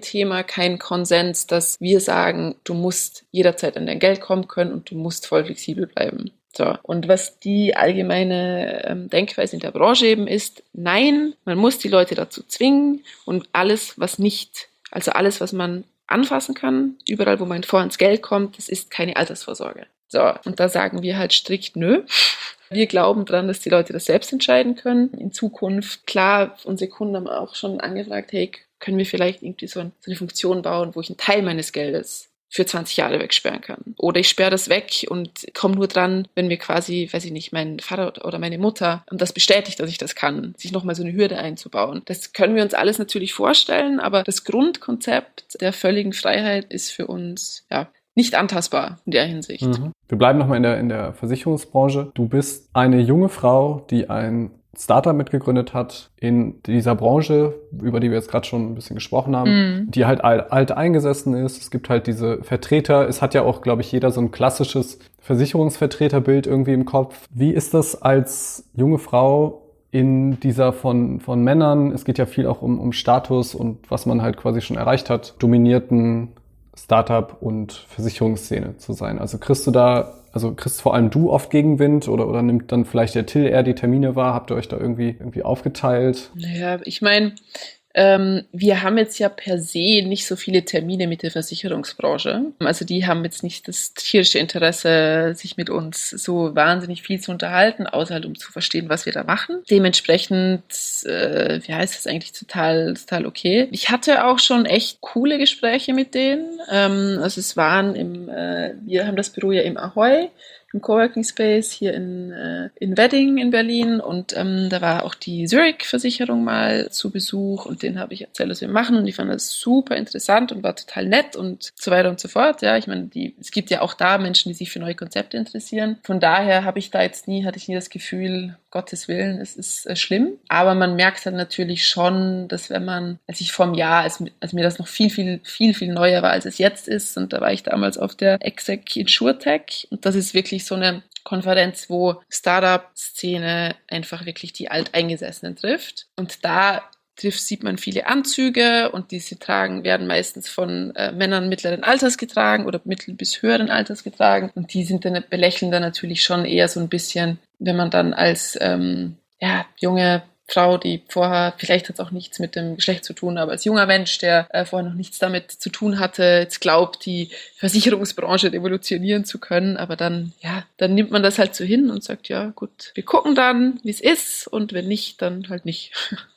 Thema keinen Konsens, dass wir sagen, du musst jederzeit an dein Geld kommen können und du musst voll flexibel bleiben. So. Und was die allgemeine ähm, Denkweise in der Branche eben ist, nein, man muss die Leute dazu zwingen und alles, was nicht, also alles, was man anfassen kann, überall, wo man vor ins Geld kommt, das ist keine Altersvorsorge. So. Und da sagen wir halt strikt nö. Wir glauben dran, dass die Leute das selbst entscheiden können. In Zukunft, klar, unsere Kunden haben auch schon angefragt, hey, können wir vielleicht irgendwie so, eine Funktion bauen, wo ich einen Teil meines Geldes für 20 Jahre wegsperren kann. Oder ich sperre das weg und komme nur dran, wenn mir quasi, weiß ich nicht, mein Vater oder meine Mutter das bestätigt, dass ich das kann, sich nochmal so eine Hürde einzubauen. Das können wir uns alles natürlich vorstellen, aber das Grundkonzept der völligen Freiheit ist für uns, ja, nicht antastbar in der Hinsicht. Mhm. Wir bleiben nochmal in der, in der Versicherungsbranche. Du bist eine junge Frau, die ein Startup mitgegründet hat in dieser Branche, über die wir jetzt gerade schon ein bisschen gesprochen haben, mm. die halt alt, alt eingesessen ist. Es gibt halt diese Vertreter. Es hat ja auch, glaube ich, jeder so ein klassisches Versicherungsvertreterbild irgendwie im Kopf. Wie ist das als junge Frau in dieser von, von Männern, es geht ja viel auch um, um Status und was man halt quasi schon erreicht hat, dominierten Startup und Versicherungsszene zu sein. Also kriegst du da, also kriegst vor allem du oft Gegenwind oder, oder nimmt dann vielleicht der Till eher die Termine wahr? Habt ihr euch da irgendwie, irgendwie aufgeteilt? Naja, ich meine, Ähm, wir haben jetzt ja per se nicht so viele Termine mit der Versicherungsbranche. Also die haben jetzt nicht das tierische Interesse, sich mit uns so wahnsinnig viel zu unterhalten, außer halt um zu verstehen, was wir da machen. Dementsprechend, äh, wie heißt das eigentlich, total, total okay. Ich hatte auch schon echt coole Gespräche mit denen. Ähm, also es waren im, äh, wir haben das Büro ja im Ahoy im Coworking Space hier in, äh, in Wedding in Berlin und ähm, da war auch die Zurich-Versicherung mal zu Besuch und den habe ich erzählt, was wir machen und die fanden das super interessant und war total nett und so weiter und so fort. Ja, ich meine, die, es gibt ja auch da Menschen, die sich für neue Konzepte interessieren. Von daher habe ich da jetzt nie, hatte ich nie das Gefühl, Gottes Willen, es ist äh, schlimm. Aber man merkt dann natürlich schon, dass wenn man, als ich vor einem Jahr, als, als mir das noch viel, viel, viel, viel neuer war, als es jetzt ist, und da war ich damals auf der Exec InsurTech und das ist wirklich so eine Konferenz, wo Startup-Szene einfach wirklich die Alteingesessenen trifft. Und da trifft, sieht man viele Anzüge und diese tragen, werden meistens von äh, Männern mittleren Alters getragen oder mittel bis höheren Alters getragen. Und die sind dann belächeln dann natürlich schon eher so ein bisschen, wenn man dann als ähm, ja, junge Frau, die vorher, vielleicht hat es auch nichts mit dem Geschlecht zu tun, aber als junger Mensch, der äh, vorher noch nichts damit zu tun hatte, jetzt glaubt, die Versicherungsbranche revolutionieren zu können, aber dann, ja, dann nimmt man das halt so hin und sagt, ja, gut, wir gucken dann, wie es ist und wenn nicht, dann halt nicht.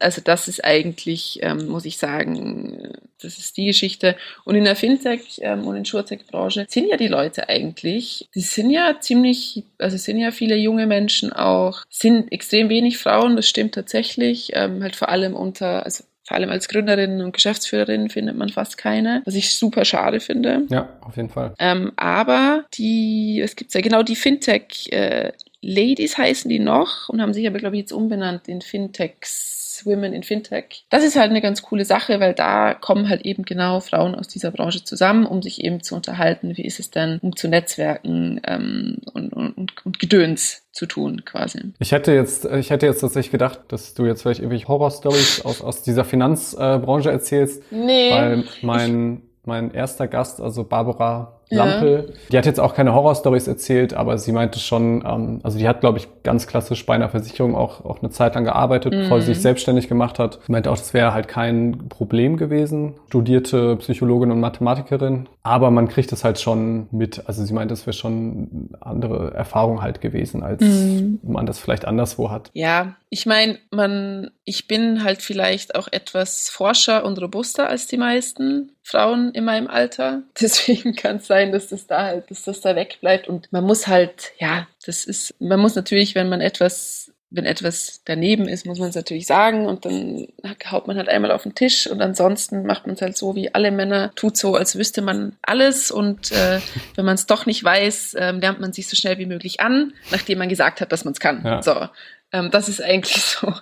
Also das ist eigentlich, ähm, muss ich sagen, das ist die Geschichte. Und in der Fintech ähm, und in Insurtech-Branche sind ja die Leute eigentlich, die sind ja ziemlich, also sind ja viele junge Menschen auch, sind extrem wenig Frauen, das stimmt tatsächlich, ähm, halt vor allem unter, also vor allem als Gründerin und Geschäftsführerin findet man fast keine, was ich super schade finde. Ja, auf jeden Fall. Ähm, aber die, es gibt ja genau die Fintech äh, Ladies heißen die noch und haben sich aber, glaube ich, jetzt umbenannt in Fintechs Women in Fintech. Das ist halt eine ganz coole Sache, weil da kommen halt eben genau Frauen aus dieser Branche zusammen, um sich eben zu unterhalten, wie ist es denn, um zu netzwerken ähm, und, und, und Gedöns zu tun, quasi. Ich hätte jetzt, ich hätte jetzt tatsächlich gedacht, dass du jetzt vielleicht irgendwelche Horror-Stories aus, aus dieser Finanzbranche äh, erzählst. Nee. Weil mein, mein erster Gast, also Barbara Lampel. Ja. Die hat jetzt auch keine Horrorstories erzählt, aber sie meinte schon, ähm, also die hat, glaube ich, ganz klassisch bei einer Versicherung auch, auch eine Zeit lang gearbeitet, mhm. bevor sie sich selbstständig gemacht hat. Sie meinte auch, das wäre halt kein Problem gewesen. Studierte Psychologin und Mathematikerin, aber man kriegt es halt schon mit. Also sie meinte, es wäre schon andere Erfahrung halt gewesen, als mhm. man das vielleicht anderswo hat. Ja, ich meine, man, ich bin halt vielleicht auch etwas forscher und robuster als die meisten Frauen in meinem Alter. Deswegen kann es sein, dass das da halt, dass das da wegbleibt. Und man muss halt, ja, das ist, man muss natürlich, wenn man etwas, wenn etwas daneben ist, muss man es natürlich sagen und dann haut man halt einmal auf den Tisch und ansonsten macht man es halt so wie alle Männer, tut so, als wüsste man alles und äh, wenn man es doch nicht weiß, äh, lernt man sich so schnell wie möglich an, nachdem man gesagt hat, dass man es kann. Ja. So, ähm, das ist eigentlich so.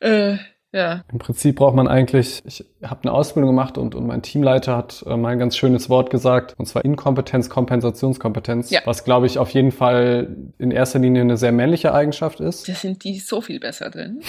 Äh, ja. Im Prinzip braucht man eigentlich, ich habe eine Ausbildung gemacht und, und mein Teamleiter hat äh, mal ein ganz schönes Wort gesagt, und zwar Inkompetenz, Kompensationskompetenz, ja. was glaube ich auf jeden Fall in erster Linie eine sehr männliche Eigenschaft ist. Da sind die so viel besser drin.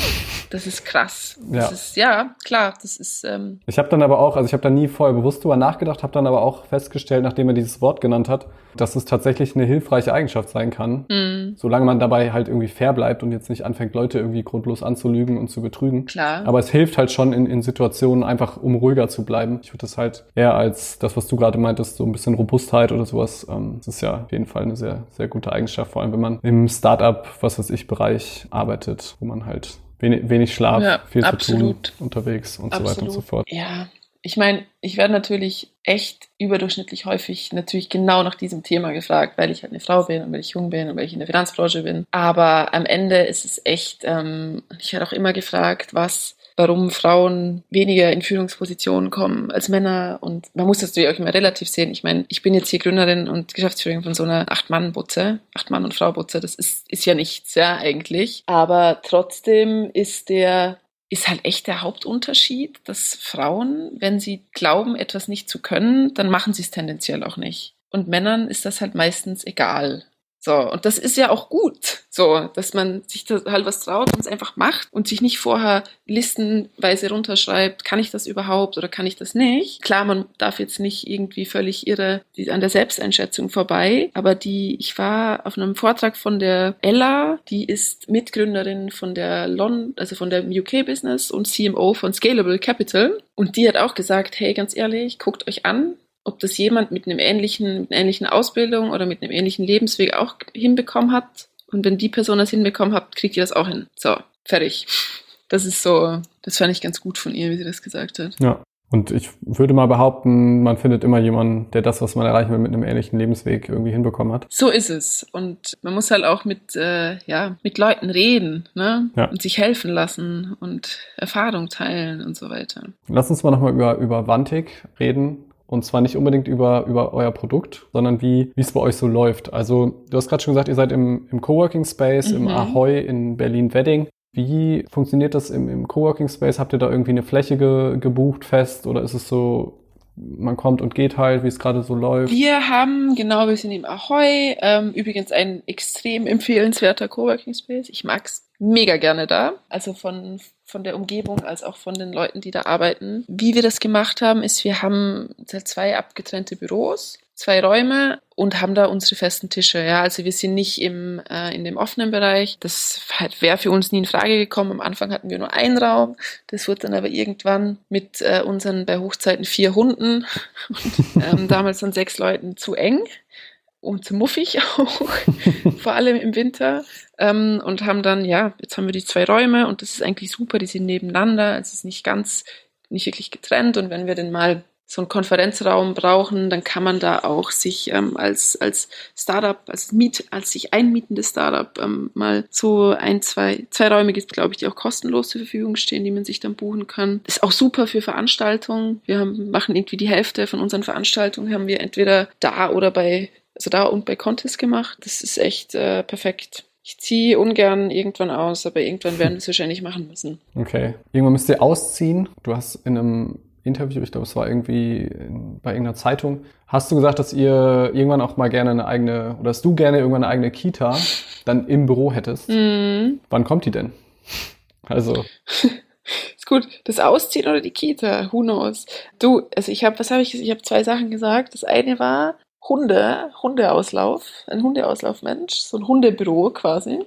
Das ist krass. Das ja. ist, ja, klar, das ist. Ähm ich habe dann aber auch, also ich habe da nie vorher bewusst drüber nachgedacht, habe dann aber auch festgestellt, nachdem er dieses Wort genannt hat, dass es tatsächlich eine hilfreiche Eigenschaft sein kann, mhm. solange man dabei halt irgendwie fair bleibt und jetzt nicht anfängt, Leute irgendwie grundlos anzulügen und zu betrügen. Klar. Aber es hilft halt schon in, in Situationen einfach, um ruhiger zu bleiben. Ich würde das halt eher als das, was du gerade meintest, so ein bisschen Robustheit oder sowas. Ähm, das ist ja auf jeden Fall eine sehr, sehr gute Eigenschaft, vor allem wenn man im Startup, was weiß ich, Bereich arbeitet, wo man halt wenig, wenig Schlaf, ja, viel absolut. zu tun unterwegs und absolut. so weiter und so fort. Ja, ich meine, ich werde natürlich echt überdurchschnittlich häufig natürlich genau nach diesem Thema gefragt, weil ich halt eine Frau bin und weil ich jung bin und weil ich in der Finanzbranche bin. Aber am Ende ist es echt, ähm, ich werde auch immer gefragt, was warum Frauen weniger in Führungspositionen kommen als Männer. Und man muss das natürlich auch immer relativ sehen. Ich meine, ich bin jetzt hier Gründerin und Geschäftsführerin von so einer Acht-Mann-Butze, Acht-Mann- und Frau-Butze. Das ist, ist ja nichts, ja, eigentlich. Aber trotzdem ist der ist halt echt der Hauptunterschied, dass Frauen, wenn sie glauben, etwas nicht zu können, dann machen sie es tendenziell auch nicht. Und Männern ist das halt meistens egal. So, und das ist ja auch gut, so, dass man sich da halt was traut und es einfach macht und sich nicht vorher listenweise runterschreibt, kann ich das überhaupt oder kann ich das nicht? Klar, man darf jetzt nicht irgendwie völlig irre an der Selbsteinschätzung vorbei, aber die, ich war auf einem Vortrag von der Ella, die ist Mitgründerin von der Lon, also von der UK Business und CMO von Scalable Capital und die hat auch gesagt, hey, ganz ehrlich, guckt euch an, ob das jemand mit einem ähnlichen, mit einer ähnlichen Ausbildung oder mit einem ähnlichen Lebensweg auch hinbekommen hat. Und wenn die Person das hinbekommen hat, kriegt ihr das auch hin. So, fertig. Das ist so, das fand ich ganz gut von ihr, wie sie das gesagt hat. Ja. Und ich würde mal behaupten, man findet immer jemanden, der das, was man erreichen will, mit einem ähnlichen Lebensweg irgendwie hinbekommen hat. So ist es. Und man muss halt auch mit, äh, ja, mit Leuten reden, ne? Ja. Und sich helfen lassen und Erfahrung teilen und so weiter. Lass uns mal nochmal über, über Wantig reden. Und zwar nicht unbedingt über, über euer Produkt, sondern wie, wie es bei euch so läuft. Also du hast gerade schon gesagt, ihr seid im, im Coworking Space, mhm. im Ahoy in Berlin-Wedding. Wie funktioniert das im, im Coworking Space? Habt ihr da irgendwie eine Fläche ge, gebucht fest oder ist es so, man kommt und geht halt, wie es gerade so läuft? Wir haben, genau, wir sind im Ahoy. Ähm, übrigens ein extrem empfehlenswerter Coworking Space. Ich mag's mega gerne da. Also von, von der Umgebung als auch von den Leuten, die da arbeiten. Wie wir das gemacht haben, ist, wir haben zwei abgetrennte Büros zwei Räume und haben da unsere festen Tische. Ja, also wir sind nicht im äh, in dem offenen Bereich. Das wäre für uns nie in Frage gekommen. Am Anfang hatten wir nur einen Raum. Das wurde dann aber irgendwann mit äh, unseren bei Hochzeiten vier Hunden und ähm, damals dann sechs Leuten zu eng und zu muffig auch, vor allem im Winter. Ähm, und haben dann, ja, jetzt haben wir die zwei Räume und das ist eigentlich super, die sind nebeneinander, es ist nicht ganz, nicht wirklich getrennt und wenn wir denn mal so einen Konferenzraum brauchen, dann kann man da auch sich ähm, als, als Startup, als Miet, als sich einmietendes Startup ähm, mal so ein, zwei, zwei Räume gibt, glaube ich, die auch kostenlos zur Verfügung stehen, die man sich dann buchen kann. Ist auch super für Veranstaltungen. Wir haben, machen irgendwie die Hälfte von unseren Veranstaltungen haben wir entweder da oder bei, also da und bei Contest gemacht. Das ist echt äh, perfekt. Ich ziehe ungern irgendwann aus, aber irgendwann werden wir es wahrscheinlich machen müssen. Okay. Irgendwann müsst ihr ausziehen. Du hast in einem Interview, ich glaube, es war irgendwie bei irgendeiner Zeitung, hast du gesagt, dass ihr irgendwann auch mal gerne eine eigene, oder dass du gerne irgendwann eine eigene Kita dann im Büro hättest. Mm. Wann kommt die denn? Also. ist gut. Das Ausziehen oder die Kita? Who knows? Du, also ich habe, was habe ich, ich habe zwei Sachen gesagt. Das eine war Hunde, Hundeauslauf, ein Hundeauslaufmensch, so ein Hundebüro quasi.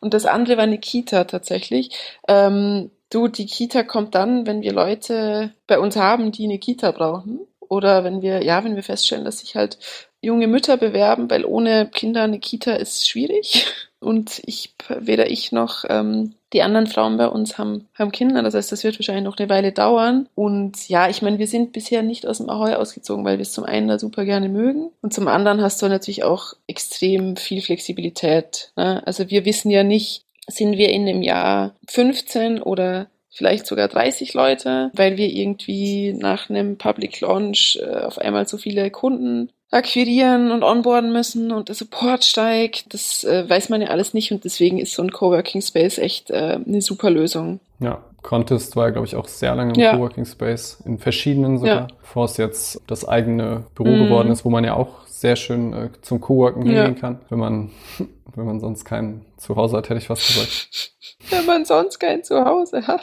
Und das andere war eine Kita tatsächlich. Ähm, Du, die Kita kommt dann, wenn wir Leute bei uns haben, die eine Kita brauchen. Oder wenn wir, ja, wenn wir feststellen, dass sich halt junge Mütter bewerben, weil ohne Kinder eine Kita ist schwierig. Und ich, weder ich noch ähm, die anderen Frauen bei uns haben, haben Kinder. Das heißt, das wird wahrscheinlich noch eine Weile dauern. Und ja, ich meine, wir sind bisher nicht aus dem Ahoi ausgezogen, weil wir es zum einen da super gerne mögen. Und zum anderen hast du natürlich auch extrem viel Flexibilität. Ne? Also wir wissen ja nicht, sind wir in dem Jahr 15 oder vielleicht sogar 30 Leute, weil wir irgendwie nach einem Public Launch äh, auf einmal so viele Kunden akquirieren und onboarden müssen und der Support steigt. Das äh, weiß man ja alles nicht und deswegen ist so ein Coworking Space echt äh, eine super Lösung. Ja, Contest war ja, glaube ich, auch sehr lange im ja. Coworking Space, in verschiedenen sogar, ja. bevor es jetzt das eigene Büro mm. geworden ist, wo man ja auch sehr schön äh, zum Coworken ja. gehen kann, wenn man, wenn man sonst kein Zuhause hat, hätte ich fast gesagt. wenn man sonst kein Zuhause hat.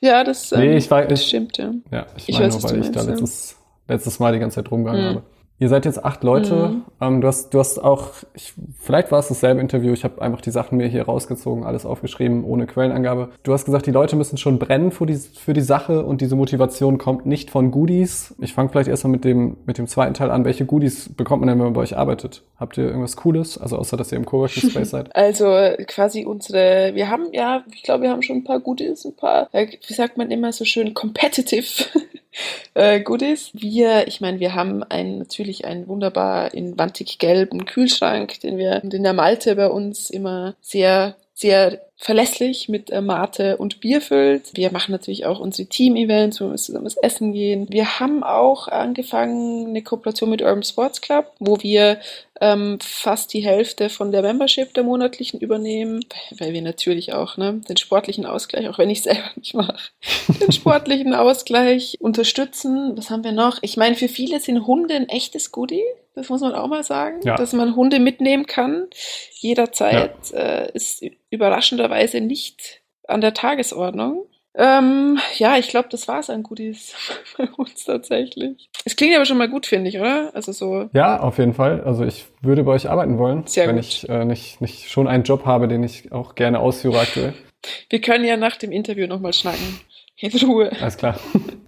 Ja, das, nee, ich war, das stimmt, ja. Ja, ich, ich meine nur, weil ich da letztes, letztes Mal die ganze Zeit rumgegangen mhm. habe. Ihr seid jetzt acht Leute. Mhm. Ähm, du, hast, du hast auch, ich, vielleicht war es dasselbe Interview, ich habe einfach die Sachen mir hier rausgezogen, alles aufgeschrieben, ohne Quellenangabe. Du hast gesagt, die Leute müssen schon brennen für die, für die Sache und diese Motivation kommt nicht von Goodies. Ich fange vielleicht erstmal mit dem, mit dem zweiten Teil an. Welche Goodies bekommt man denn, wenn man bei euch arbeitet? Habt ihr irgendwas Cooles? Also außer, dass ihr im Coworking Space seid? Also quasi unsere, wir haben ja, ich glaube, wir haben schon ein paar Goodies, ein paar, wie sagt man immer so schön, competitive äh, Goodies. Wir, ich meine, wir haben einen, natürlich einen wunderbar in wantig gelben Kühlschrank, den wir in der Malte bei uns immer sehr, sehr verlässlich mit äh, Mate und Bier füllt. Wir machen natürlich auch unsere Team-Events, wo wir zusammen was essen gehen. Wir haben auch angefangen eine Kooperation mit Urban Sports Club, wo wir ähm, fast die Hälfte von der Membership der monatlichen übernehmen, weil wir natürlich auch ne, den sportlichen Ausgleich, auch wenn ich selber nicht mache, den sportlichen Ausgleich unterstützen. Was haben wir noch? Ich meine, für viele sind Hunde ein echtes Goodie. Das muss man auch mal sagen, Ja. dass man Hunde mitnehmen kann. Jederzeit äh, ist überraschenderweise nicht an der Tagesordnung. Ähm, ja, ich glaube, das war's an Goodies bei uns tatsächlich. Es klingt aber schon mal gut, finde ich, oder? Also so, Ja, auf jeden Fall. Also ich würde bei euch arbeiten wollen, Sehr wenn gut. ich äh, nicht, nicht schon einen Job habe, den ich auch gerne ausführe aktuell. wir können ja nach dem Interview nochmal schnacken. In Ruhe. Alles klar.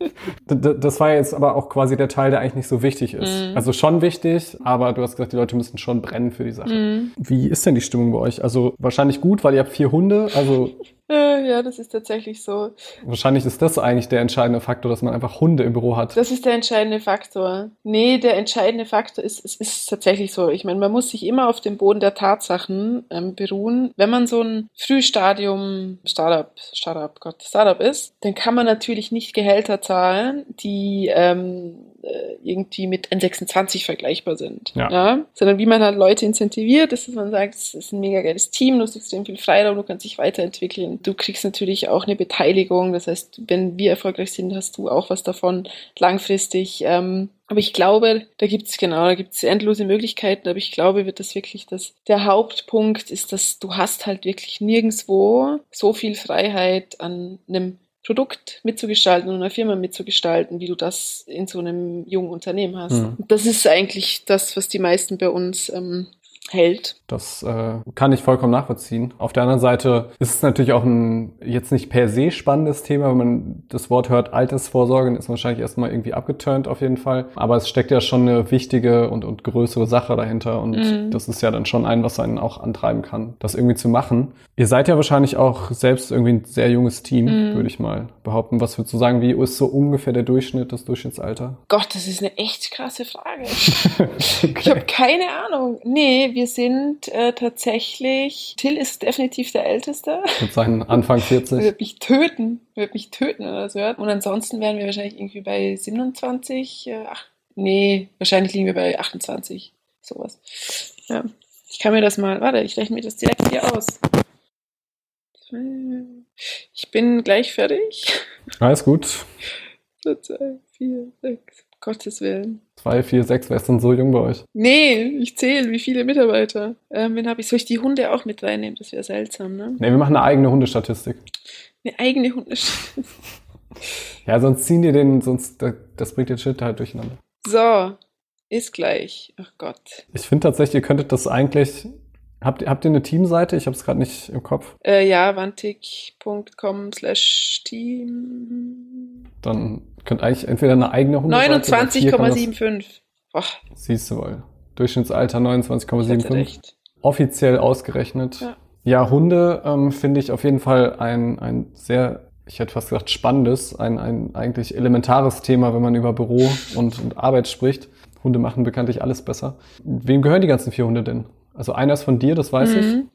Das war jetzt aber auch quasi der Teil, der eigentlich nicht so wichtig ist. Mhm. Also schon wichtig, aber du hast gesagt, die Leute müssen schon brennen für die Sache. Mhm. Wie ist denn die Stimmung bei euch? Also wahrscheinlich gut, weil ihr habt vier Hunde. Also Äh, ja, das ist tatsächlich so. wahrscheinlich ist das eigentlich der entscheidende Faktor, dass man einfach Hunde im Büro hat. Das ist der entscheidende Faktor. Nee, der entscheidende Faktor ist, es ist tatsächlich so. Ich meine, man muss sich immer auf dem Boden der Tatsachen ähm, beruhen. Wenn man so ein Frühstadium Startup, Startup, Gott, Startup ist, dann kann man natürlich nicht Gehälter zahlen, die ähm, äh, irgendwie mit N26 vergleichbar sind. Ja. Sondern wie man halt Leute incentiviert, ist, dass man sagt, es ist ein mega geiles Team, du hast extrem viel Freiraum, du kannst dich weiterentwickeln. Du kriegst natürlich auch eine Beteiligung. Das heißt, wenn wir erfolgreich sind, hast du auch was davon langfristig. Ähm, aber ich glaube, da gibt's genau, da gibt's endlose Möglichkeiten, aber ich glaube, wird das wirklich das, der Hauptpunkt ist, dass du hast halt wirklich nirgendswo so viel Freiheit an einem Produkt mitzugestalten und einer Firma mitzugestalten, wie du das in so einem jungen Unternehmen hast. Hm. Das ist eigentlich das, was die meisten bei uns ähm, hält. Das äh, kann ich vollkommen nachvollziehen. Auf der anderen Seite ist es natürlich auch ein jetzt nicht per se spannendes Thema. Wenn man das Wort hört, Altersvorsorge, dann ist man wahrscheinlich erstmal irgendwie abgeturnt auf jeden Fall. Aber es steckt ja schon eine wichtige und, und größere Sache dahinter. Und Mhm. das ist ja dann schon ein, was einen auch antreiben kann, das irgendwie zu machen. Ihr seid ja wahrscheinlich auch selbst irgendwie ein sehr junges Team, Mhm. würde ich mal behaupten. Was würdest du sagen, wie ist so ungefähr der Durchschnitt, das Durchschnittsalter? Gott, das ist eine echt krasse Frage. Ich habe keine Ahnung. Nee, wir sind äh, tatsächlich. Till ist definitiv der Älteste. Mit seinen Anfang Er 40. wird mich töten. Er wird mich töten, er das hört. Und ansonsten wären wir wahrscheinlich irgendwie bei 27. Äh, ach, nee, wahrscheinlich liegen wir bei 28. Sowas. Ja. Ich kann mir das mal. Warte, ich rechne mir das direkt hier aus. Ich bin gleich fertig. Alles gut. So, zwei, vier, sechs. Gottes Willen. Zwei, vier, sechs, wer ist denn so jung bei euch? Nee, ich zähle, wie viele Mitarbeiter. Ähm, wen habe ich? Soll ich die Hunde auch mit reinnehmen? Das wäre seltsam, ne? Nee, wir machen eine eigene Hundestatistik. Eine eigene Hunde. Ja, sonst ziehen die den, sonst, das, das bringt den Shit halt durcheinander. So, ist gleich. Ach Gott. Ich finde tatsächlich, ihr könntet das eigentlich, habt, ihr- habt ihr eine Teamseite? Ich habe es gerade nicht im Kopf. Äh, ja, wantig.com slash team. Dann könnt eigentlich entweder eine eigene Hundeseite oder hier kann das- 29,75. Boah, Siehst du wohl. Durchschnittsalter ich hatte 29,75. recht. Offiziell ausgerechnet. Ja. Ja, Hunde ähm, finde ich auf jeden Fall ein, ein sehr, ich hätte fast gesagt, spannendes, ein, ein eigentlich elementares Thema, wenn man über Büro und, und Arbeit spricht. Hunde machen bekanntlich alles besser. Wem gehören die ganzen vier Hunde denn? Also einer ist von dir, das weiß ich. Mhm.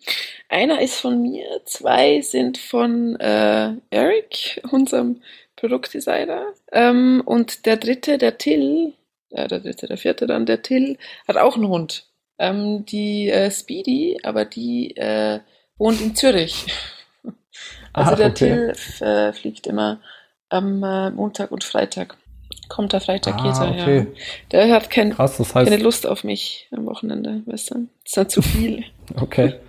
Einer ist von mir, zwei sind von äh, Eric, unserem Produktdesigner. Ähm, und der dritte, der Till, äh, der dritte, der vierte dann, der Till, hat auch einen Hund. Ähm, die äh, Speedy, aber die äh, wohnt in Zürich. Also Ach, der okay. Till äh, fliegt immer am äh, Montag und Freitag. Kommt der Freitag, geht Ah, er, okay. ja. Der hat kein, Krass, das heißt, keine Lust auf mich am Wochenende, weißt du? Das ist dann zu viel. okay.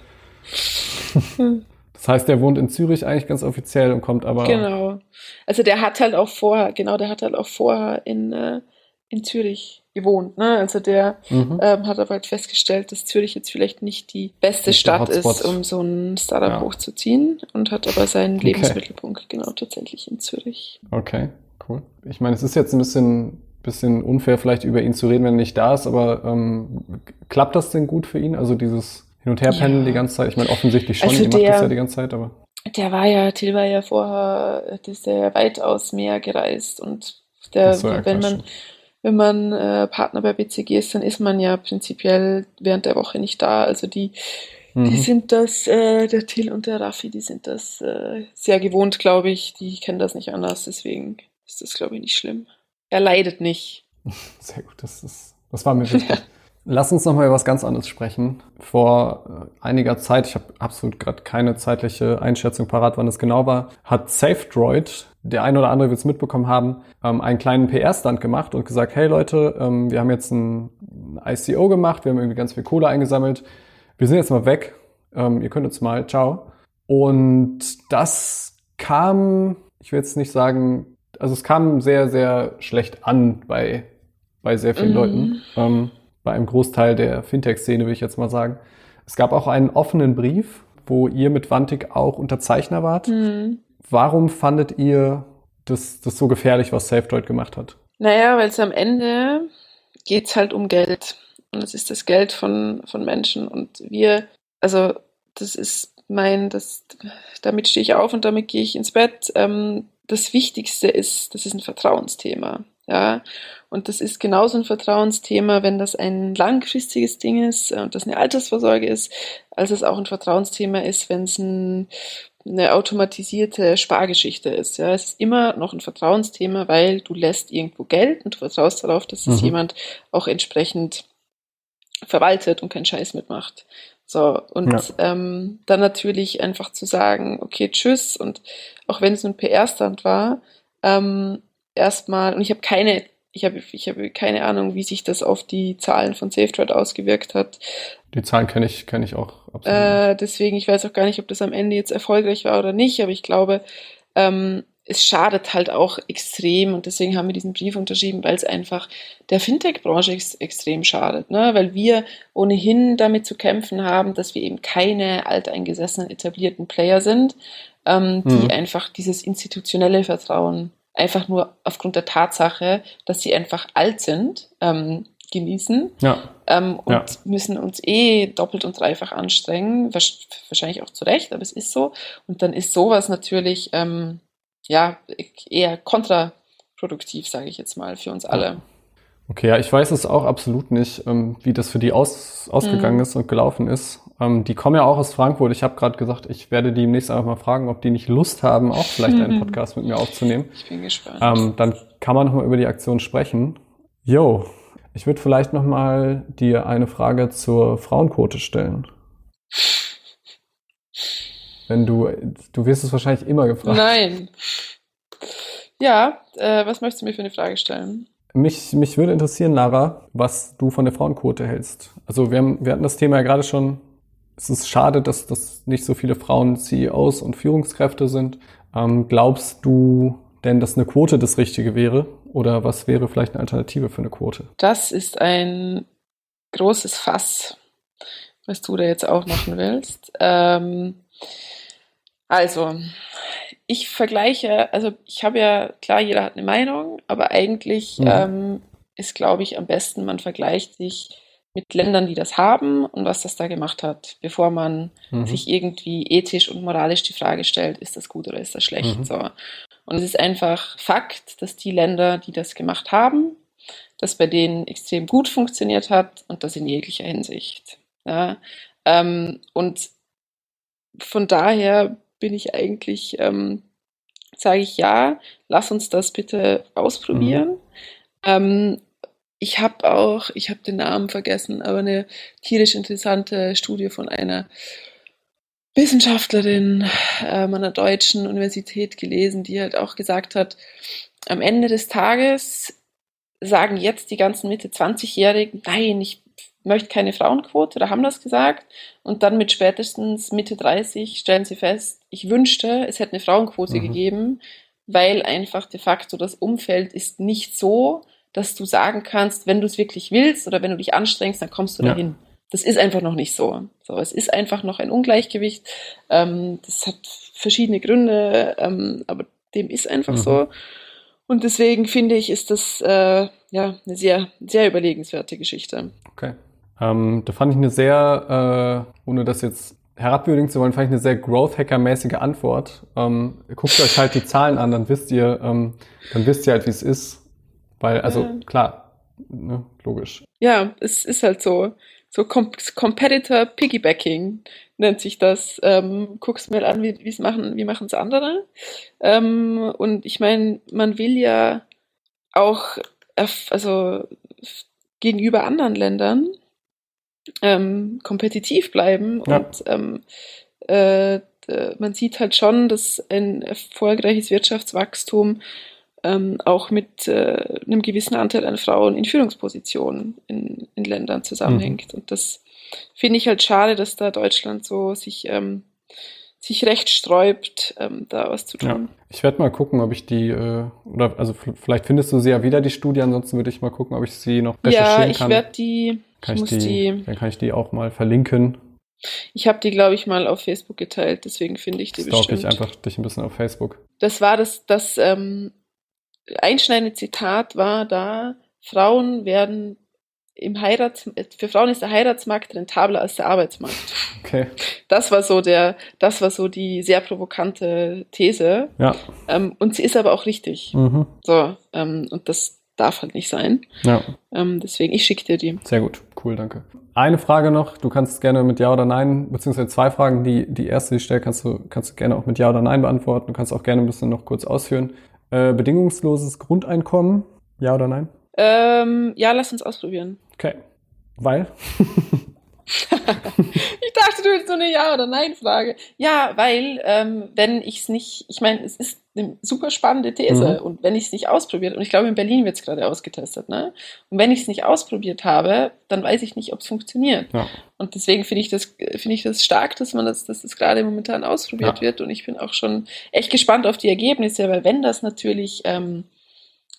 Das heißt, der wohnt in Zürich eigentlich ganz offiziell und kommt aber. Genau. Also der hat halt auch vorher, genau, der hat halt auch vorher in, äh, in Zürich gewohnt. Ne? Also der Mhm. ähm, hat aber halt festgestellt, dass Zürich jetzt vielleicht nicht die beste Nicht der Stadt ist, um so ein Startup Ja. hochzuziehen und hat aber seinen Okay. Lebensmittelpunkt genau tatsächlich in Zürich. Okay, cool. Ich meine, es ist jetzt ein bisschen, bisschen unfair, vielleicht über ihn zu reden, wenn er nicht da ist, aber ähm, klappt das denn gut für ihn? Also dieses Hin- und Herpendeln Ja. die ganze Zeit? Ich meine, offensichtlich schon, Also ihr macht der- das ja die ganze Zeit, aber. Der war ja, Till war ja vorher, das ist ja weitaus mehr gereist und der, so, ja, wenn man wenn man äh, Partner bei BCG ist, dann ist man ja prinzipiell während der Woche nicht da. Also die, die Mhm. sind das, äh, der Till und der Raffi, die sind das äh, sehr gewohnt, glaube ich. Die kennen das nicht anders, deswegen ist das, glaube ich, nicht schlimm. Er leidet nicht. Sehr gut, das, ist, das war mir wichtig. Lass uns nochmal über was ganz anderes sprechen. Vor äh, einiger Zeit, ich habe absolut gerade keine zeitliche Einschätzung parat, wann es genau war, hat SafeDroid, der ein oder andere wird es mitbekommen haben, ähm, einen kleinen PR-Stand gemacht und gesagt, hey Leute, ähm, wir haben jetzt ein ICO gemacht, wir haben irgendwie ganz viel Kohle eingesammelt. Wir sind jetzt mal weg. Ähm, ihr könnt uns mal, ciao. Und das kam, ich will jetzt nicht sagen, also es kam sehr, sehr schlecht an bei, bei sehr vielen mhm. Leuten. Ähm, bei einem Großteil der Fintech-Szene, will ich jetzt mal sagen. Es gab auch einen offenen Brief, wo ihr mit Vantik auch Unterzeichner wart. Mhm. Warum fandet ihr das, das so gefährlich, was SafeDroid gemacht hat? Naja, weil es am Ende geht es halt um Geld. Und es ist das Geld von, von Menschen. Und wir, also das ist mein, das, damit stehe ich auf und damit gehe ich ins Bett. Ähm, das Wichtigste ist, das ist ein Vertrauensthema. Ja, und das ist genauso ein Vertrauensthema, wenn das ein langfristiges Ding ist und das eine Altersvorsorge ist, als es auch ein Vertrauensthema ist, wenn es ein, eine automatisierte Spargeschichte ist. Ja, es ist immer noch ein Vertrauensthema, weil du lässt irgendwo Geld und du vertraust darauf, dass es mhm. jemand auch entsprechend verwaltet und keinen Scheiß mitmacht. So, und ja. ähm, dann natürlich einfach zu sagen, okay, tschüss, und auch wenn es ein PR-Stand war, ähm, erstmal, und ich habe keine, ich habe ich habe keine Ahnung, wie sich das auf die Zahlen von SafeTrade ausgewirkt hat. Die Zahlen kenne ich, kenne ich auch absolut. Äh, deswegen, ich weiß auch gar nicht, ob das am Ende jetzt erfolgreich war oder nicht, aber ich glaube, ähm, es schadet halt auch extrem und deswegen haben wir diesen Brief unterschrieben, weil es einfach der Fintech-Branche ex extrem schadet, ne? weil wir ohnehin damit zu kämpfen haben, dass wir eben keine alteingesessenen etablierten Player sind, ähm, die mhm. einfach dieses institutionelle Vertrauen einfach nur aufgrund der Tatsache, dass sie einfach alt sind, ähm, genießen ja. Ähm, und ja. müssen uns eh doppelt und dreifach anstrengen, wahrscheinlich auch zu Recht, aber es ist so. Und dann ist sowas natürlich ähm, ja, eher kontraproduktiv, sage ich jetzt mal, für uns alle. Okay, ja, ich weiß es auch absolut nicht, ähm, wie das für die aus, ausgegangen mhm. ist und gelaufen ist. Ähm, die kommen ja auch aus Frankfurt. Ich habe gerade gesagt, ich werde die demnächst einfach mal fragen, ob die nicht Lust haben, auch vielleicht einen Podcast mit mir aufzunehmen. Ich bin gespannt. Ähm, dann kann man nochmal über die Aktion sprechen. Jo, ich würde vielleicht nochmal dir eine Frage zur Frauenquote stellen. Wenn du, du wirst es wahrscheinlich immer gefragt. Nein. Ja, äh, was möchtest du mir für eine Frage stellen? Mich, mich würde interessieren, Lara, was du von der Frauenquote hältst. Also wir, haben, wir hatten das Thema ja gerade schon. Es ist schade, dass, dass nicht so viele Frauen CEOs und Führungskräfte sind. Ähm, glaubst du denn, dass eine Quote das Richtige wäre? Oder was wäre vielleicht eine Alternative für eine Quote? Das ist ein großes Fass, was du da jetzt auch machen willst. Ähm, also, ich vergleiche, also ich habe ja, klar, jeder hat eine Meinung, aber eigentlich mhm. ähm, ist, glaube ich, am besten, man vergleicht sich mit Ländern, die das haben und was das da gemacht hat, bevor man mhm. sich irgendwie ethisch und moralisch die Frage stellt, ist das gut oder ist das schlecht. Mhm. So. Und es ist einfach Fakt, dass die Länder, die das gemacht haben, das bei denen extrem gut funktioniert hat und das in jeglicher Hinsicht. Ja. Ähm, und von daher bin ich eigentlich, ähm, sage ich ja, lass uns das bitte ausprobieren. Mhm. Ähm, ich habe auch, ich habe den Namen vergessen, aber eine tierisch interessante Studie von einer Wissenschaftlerin äh, einer deutschen Universität gelesen, die halt auch gesagt hat, am Ende des Tages sagen jetzt die ganzen Mitte 20-Jährigen, nein, ich möchte keine Frauenquote oder haben das gesagt. Und dann mit spätestens Mitte 30 stellen sie fest, ich wünschte, es hätte eine Frauenquote mhm. gegeben, weil einfach de facto das Umfeld ist nicht so, dass du sagen kannst, wenn du es wirklich willst oder wenn du dich anstrengst, dann kommst du ja. dahin. Das ist einfach noch nicht so. So, es ist einfach noch ein Ungleichgewicht. Ähm, das hat verschiedene Gründe, ähm, aber dem ist einfach mhm. so. Und deswegen finde ich, ist das äh, ja eine sehr, sehr überlegenswerte Geschichte. Okay. Ähm, da fand ich eine sehr, äh, ohne das jetzt herabwürdigen zu wollen, fand ich eine sehr Growth-Hacker-mäßige Antwort. Ähm, guckt euch halt die Zahlen an, dann wisst ihr, ähm, dann wisst ihr halt, wie es ist. Weil, also ja. klar, ne, logisch. Ja, es ist halt so. So Com Competitor Piggybacking nennt sich das. Ähm, guckst mir an, wie es machen, wie machen es andere. Ähm, und ich meine, man will ja auch, also gegenüber anderen Ländern ähm, kompetitiv bleiben ja. und ähm, äh, man sieht halt schon, dass ein erfolgreiches Wirtschaftswachstum ähm, auch mit äh, einem gewissen Anteil an Frauen in Führungspositionen in, in Ländern zusammenhängt. Mhm. Und das finde ich halt schade, dass da Deutschland so sich, ähm, sich recht sträubt, ähm, da was zu tun. Ja. Ich werde mal gucken, ob ich die, äh, oder also vielleicht findest du sie ja wieder, die Studie, ansonsten würde ich mal gucken, ob ich sie noch recherchieren kann. Ja, ich werde die, kann ich, ich die, die, dann kann ich die auch mal verlinken. Ich habe die, glaube ich, mal auf Facebook geteilt, deswegen finde ich die Stalk bestimmt. ich einfach dich ein bisschen auf Facebook. Das war das, das ähm, einschneidende Zitat war da, Frauen werden im Heirats, für Frauen ist der Heiratsmarkt rentabler als der Arbeitsmarkt. Okay. Das war so der, das war so die sehr provokante These. Ja. Ähm, und sie ist aber auch richtig. Mhm. So, ähm, und das darf halt nicht sein. Ja. Ähm, deswegen, ich schicke dir die. Sehr gut, cool, danke. Eine Frage noch, du kannst gerne mit Ja oder Nein, beziehungsweise zwei Fragen, die, die erste, die ich stelle, kannst du, kannst du gerne auch mit Ja oder Nein beantworten. Du kannst auch gerne ein bisschen noch kurz ausführen. Äh, bedingungsloses Grundeinkommen, ja oder nein? Ähm, ja, lass uns ausprobieren. Okay. Weil? ich dachte, du hättest so eine Ja- oder Nein-Frage. Ja, weil, ähm, wenn ich es nicht, ich meine, es ist eine super spannende These mhm. und wenn ich es nicht ausprobiert, und ich glaube, in Berlin wird es gerade ausgetestet, ne? Und wenn ich es nicht ausprobiert habe, dann weiß ich nicht, ob es funktioniert. Ja. Und deswegen finde ich das, finde ich das stark, dass man das, dass das gerade momentan ausprobiert ja. wird und ich bin auch schon echt gespannt auf die Ergebnisse, weil wenn das natürlich, ähm,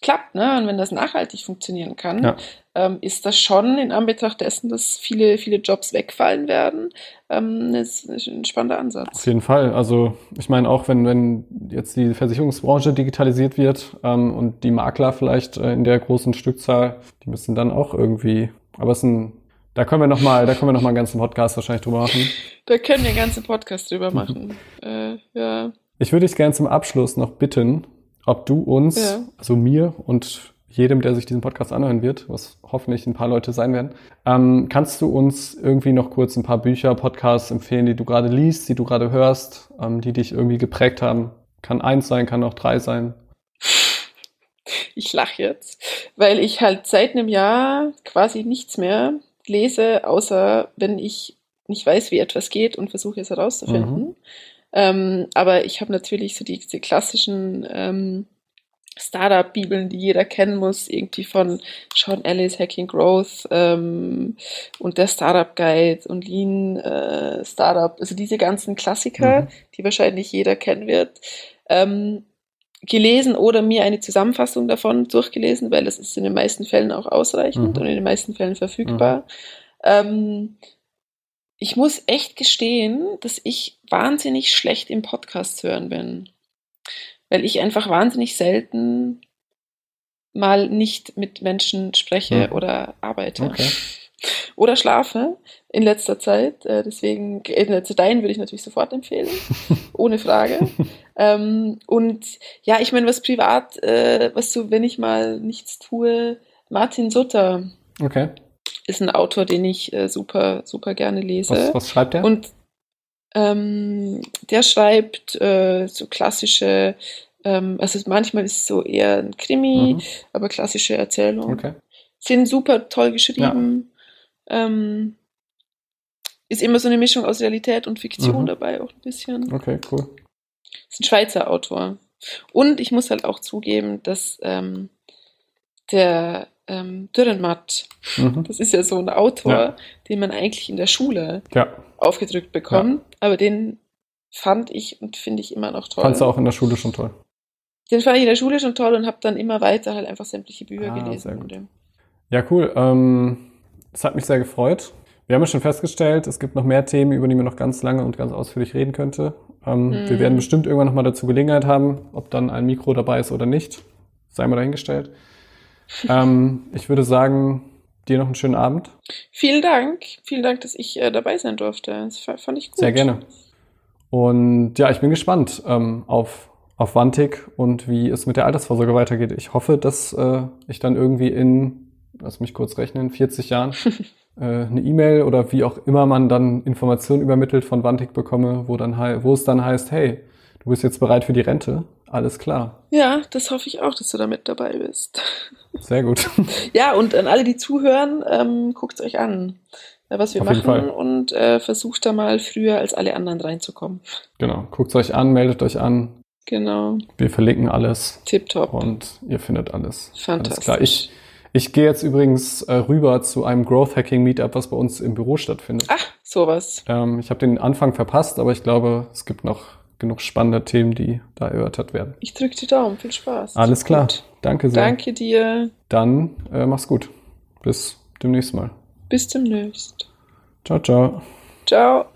klappt, ne? Und wenn das nachhaltig funktionieren kann, ja. ähm, ist das schon in Anbetracht dessen, dass viele, viele Jobs wegfallen werden, ähm, ist, ein spannender Ansatz. Auf jeden Fall. Also ich meine auch, wenn, wenn jetzt die Versicherungsbranche digitalisiert wird ähm, und die Makler vielleicht äh, in der großen Stückzahl, die müssen dann auch irgendwie, aber es ist ein da können wir noch mal, da können wir noch mal einen ganzen Podcast wahrscheinlich drüber machen. Da können wir einen ganzen Podcast drüber machen. äh, ja. Ich würde dich gerne zum Abschluss noch bitten, ob du uns, ja. also mir und jedem, der sich diesen Podcast anhören wird, was hoffentlich ein paar Leute sein werden, ähm, kannst du uns irgendwie noch kurz ein paar Bücher, Podcasts empfehlen, die du gerade liest, die du gerade hörst, ähm, die dich irgendwie geprägt haben? Kann eins sein, kann auch drei sein. Ich lache jetzt, weil ich halt seit einem Jahr quasi nichts mehr lese, außer wenn ich nicht weiß, wie etwas geht und versuche es herauszufinden. Mhm. Ähm, aber ich habe natürlich so die, diese klassischen ähm, Startup-Bibeln, die jeder kennen muss, irgendwie von Sean Ellis, Hacking Growth ähm, und der Startup Guide und Lean äh, Startup, also diese ganzen Klassiker, mhm. die wahrscheinlich jeder kennen wird, ähm, gelesen oder mir eine Zusammenfassung davon durchgelesen, weil das ist in den meisten Fällen auch ausreichend mhm. und in den meisten Fällen verfügbar. Mhm. Ähm, ich muss echt gestehen, dass ich wahnsinnig schlecht im Podcast hören bin. Weil ich einfach wahnsinnig selten mal nicht mit Menschen spreche hm. oder arbeite. Okay. Oder schlafe in letzter Zeit. Äh, deswegen, äh, zu deinen würde ich natürlich sofort empfehlen. ohne Frage. ähm, und ja, ich meine, was privat, äh, was so, wenn ich mal nichts tue, Martin Sutter. Okay ist ein Autor, den ich äh, super, super gerne lese. Was, was schreibt er? Und ähm, der schreibt äh, so klassische, ähm, also manchmal ist es so eher ein Krimi, mhm. aber klassische Erzählungen. Okay. Sind super toll geschrieben. Ja. Ähm, ist immer so eine Mischung aus Realität und Fiktion mhm. dabei, auch ein bisschen. Okay, cool. Ist ein Schweizer Autor. Und ich muss halt auch zugeben, dass ähm, der ähm, Dürrenmatt. Mhm. Das ist ja so ein Autor, ja. den man eigentlich in der Schule ja. aufgedrückt bekommt. Ja. Aber den fand ich und finde ich immer noch toll. Fandst du auch in der Schule schon toll? Den fand ich in der Schule schon toll und habe dann immer weiter halt einfach sämtliche Bücher ah, gelesen. Ja, cool. Ähm, das hat mich sehr gefreut. Wir haben ja schon festgestellt, es gibt noch mehr Themen, über die man noch ganz lange und ganz ausführlich reden könnte. Ähm, mm. Wir mhm. werden bestimmt irgendwann nochmal dazu Gelegenheit haben, ob dann ein Mikro dabei ist oder nicht. Sei mal dahingestellt ähm, ich würde sagen, dir noch einen schönen Abend. Vielen Dank. Vielen Dank, dass ich äh, dabei sein durfte. Das fand ich gut. Sehr gerne. Und ja, ich bin gespannt ähm, auf, auf Wantik und wie es mit der Altersvorsorge weitergeht. Ich hoffe, dass äh, ich dann irgendwie in, lass mich kurz rechnen, 40 Jahren äh, eine E-Mail oder wie auch immer man dann Informationen übermittelt von Wantik bekomme, wo, dann, wo es dann heißt, hey, du bist jetzt bereit für die Rente. Alles klar. Ja, das hoffe ich auch, dass du da mit dabei bist. Sehr gut. Ja, und an alle, die zuhören, ähm, guckt euch an, äh, was wir Auf machen und äh, versucht da mal früher als alle anderen reinzukommen. Genau, guckt euch an, meldet euch an. Genau. Wir verlinken alles. Tipptopp. Und ihr findet alles. Fantastisch. Alles klar. Ich, ich gehe jetzt übrigens äh, rüber zu einem Growth Hacking Meetup, was bei uns im Büro stattfindet. Ach, sowas. Ähm, ich habe den Anfang verpasst, aber ich glaube, es gibt noch genug spannende Themen, die da erörtert werden. Ich drücke die Daumen. Viel Spaß. Alles klar. Gut. Danke sehr. Danke dir. Dann äh, mach's gut. Bis demnächst mal. Bis demnächst. Ciao, ciao. Ciao.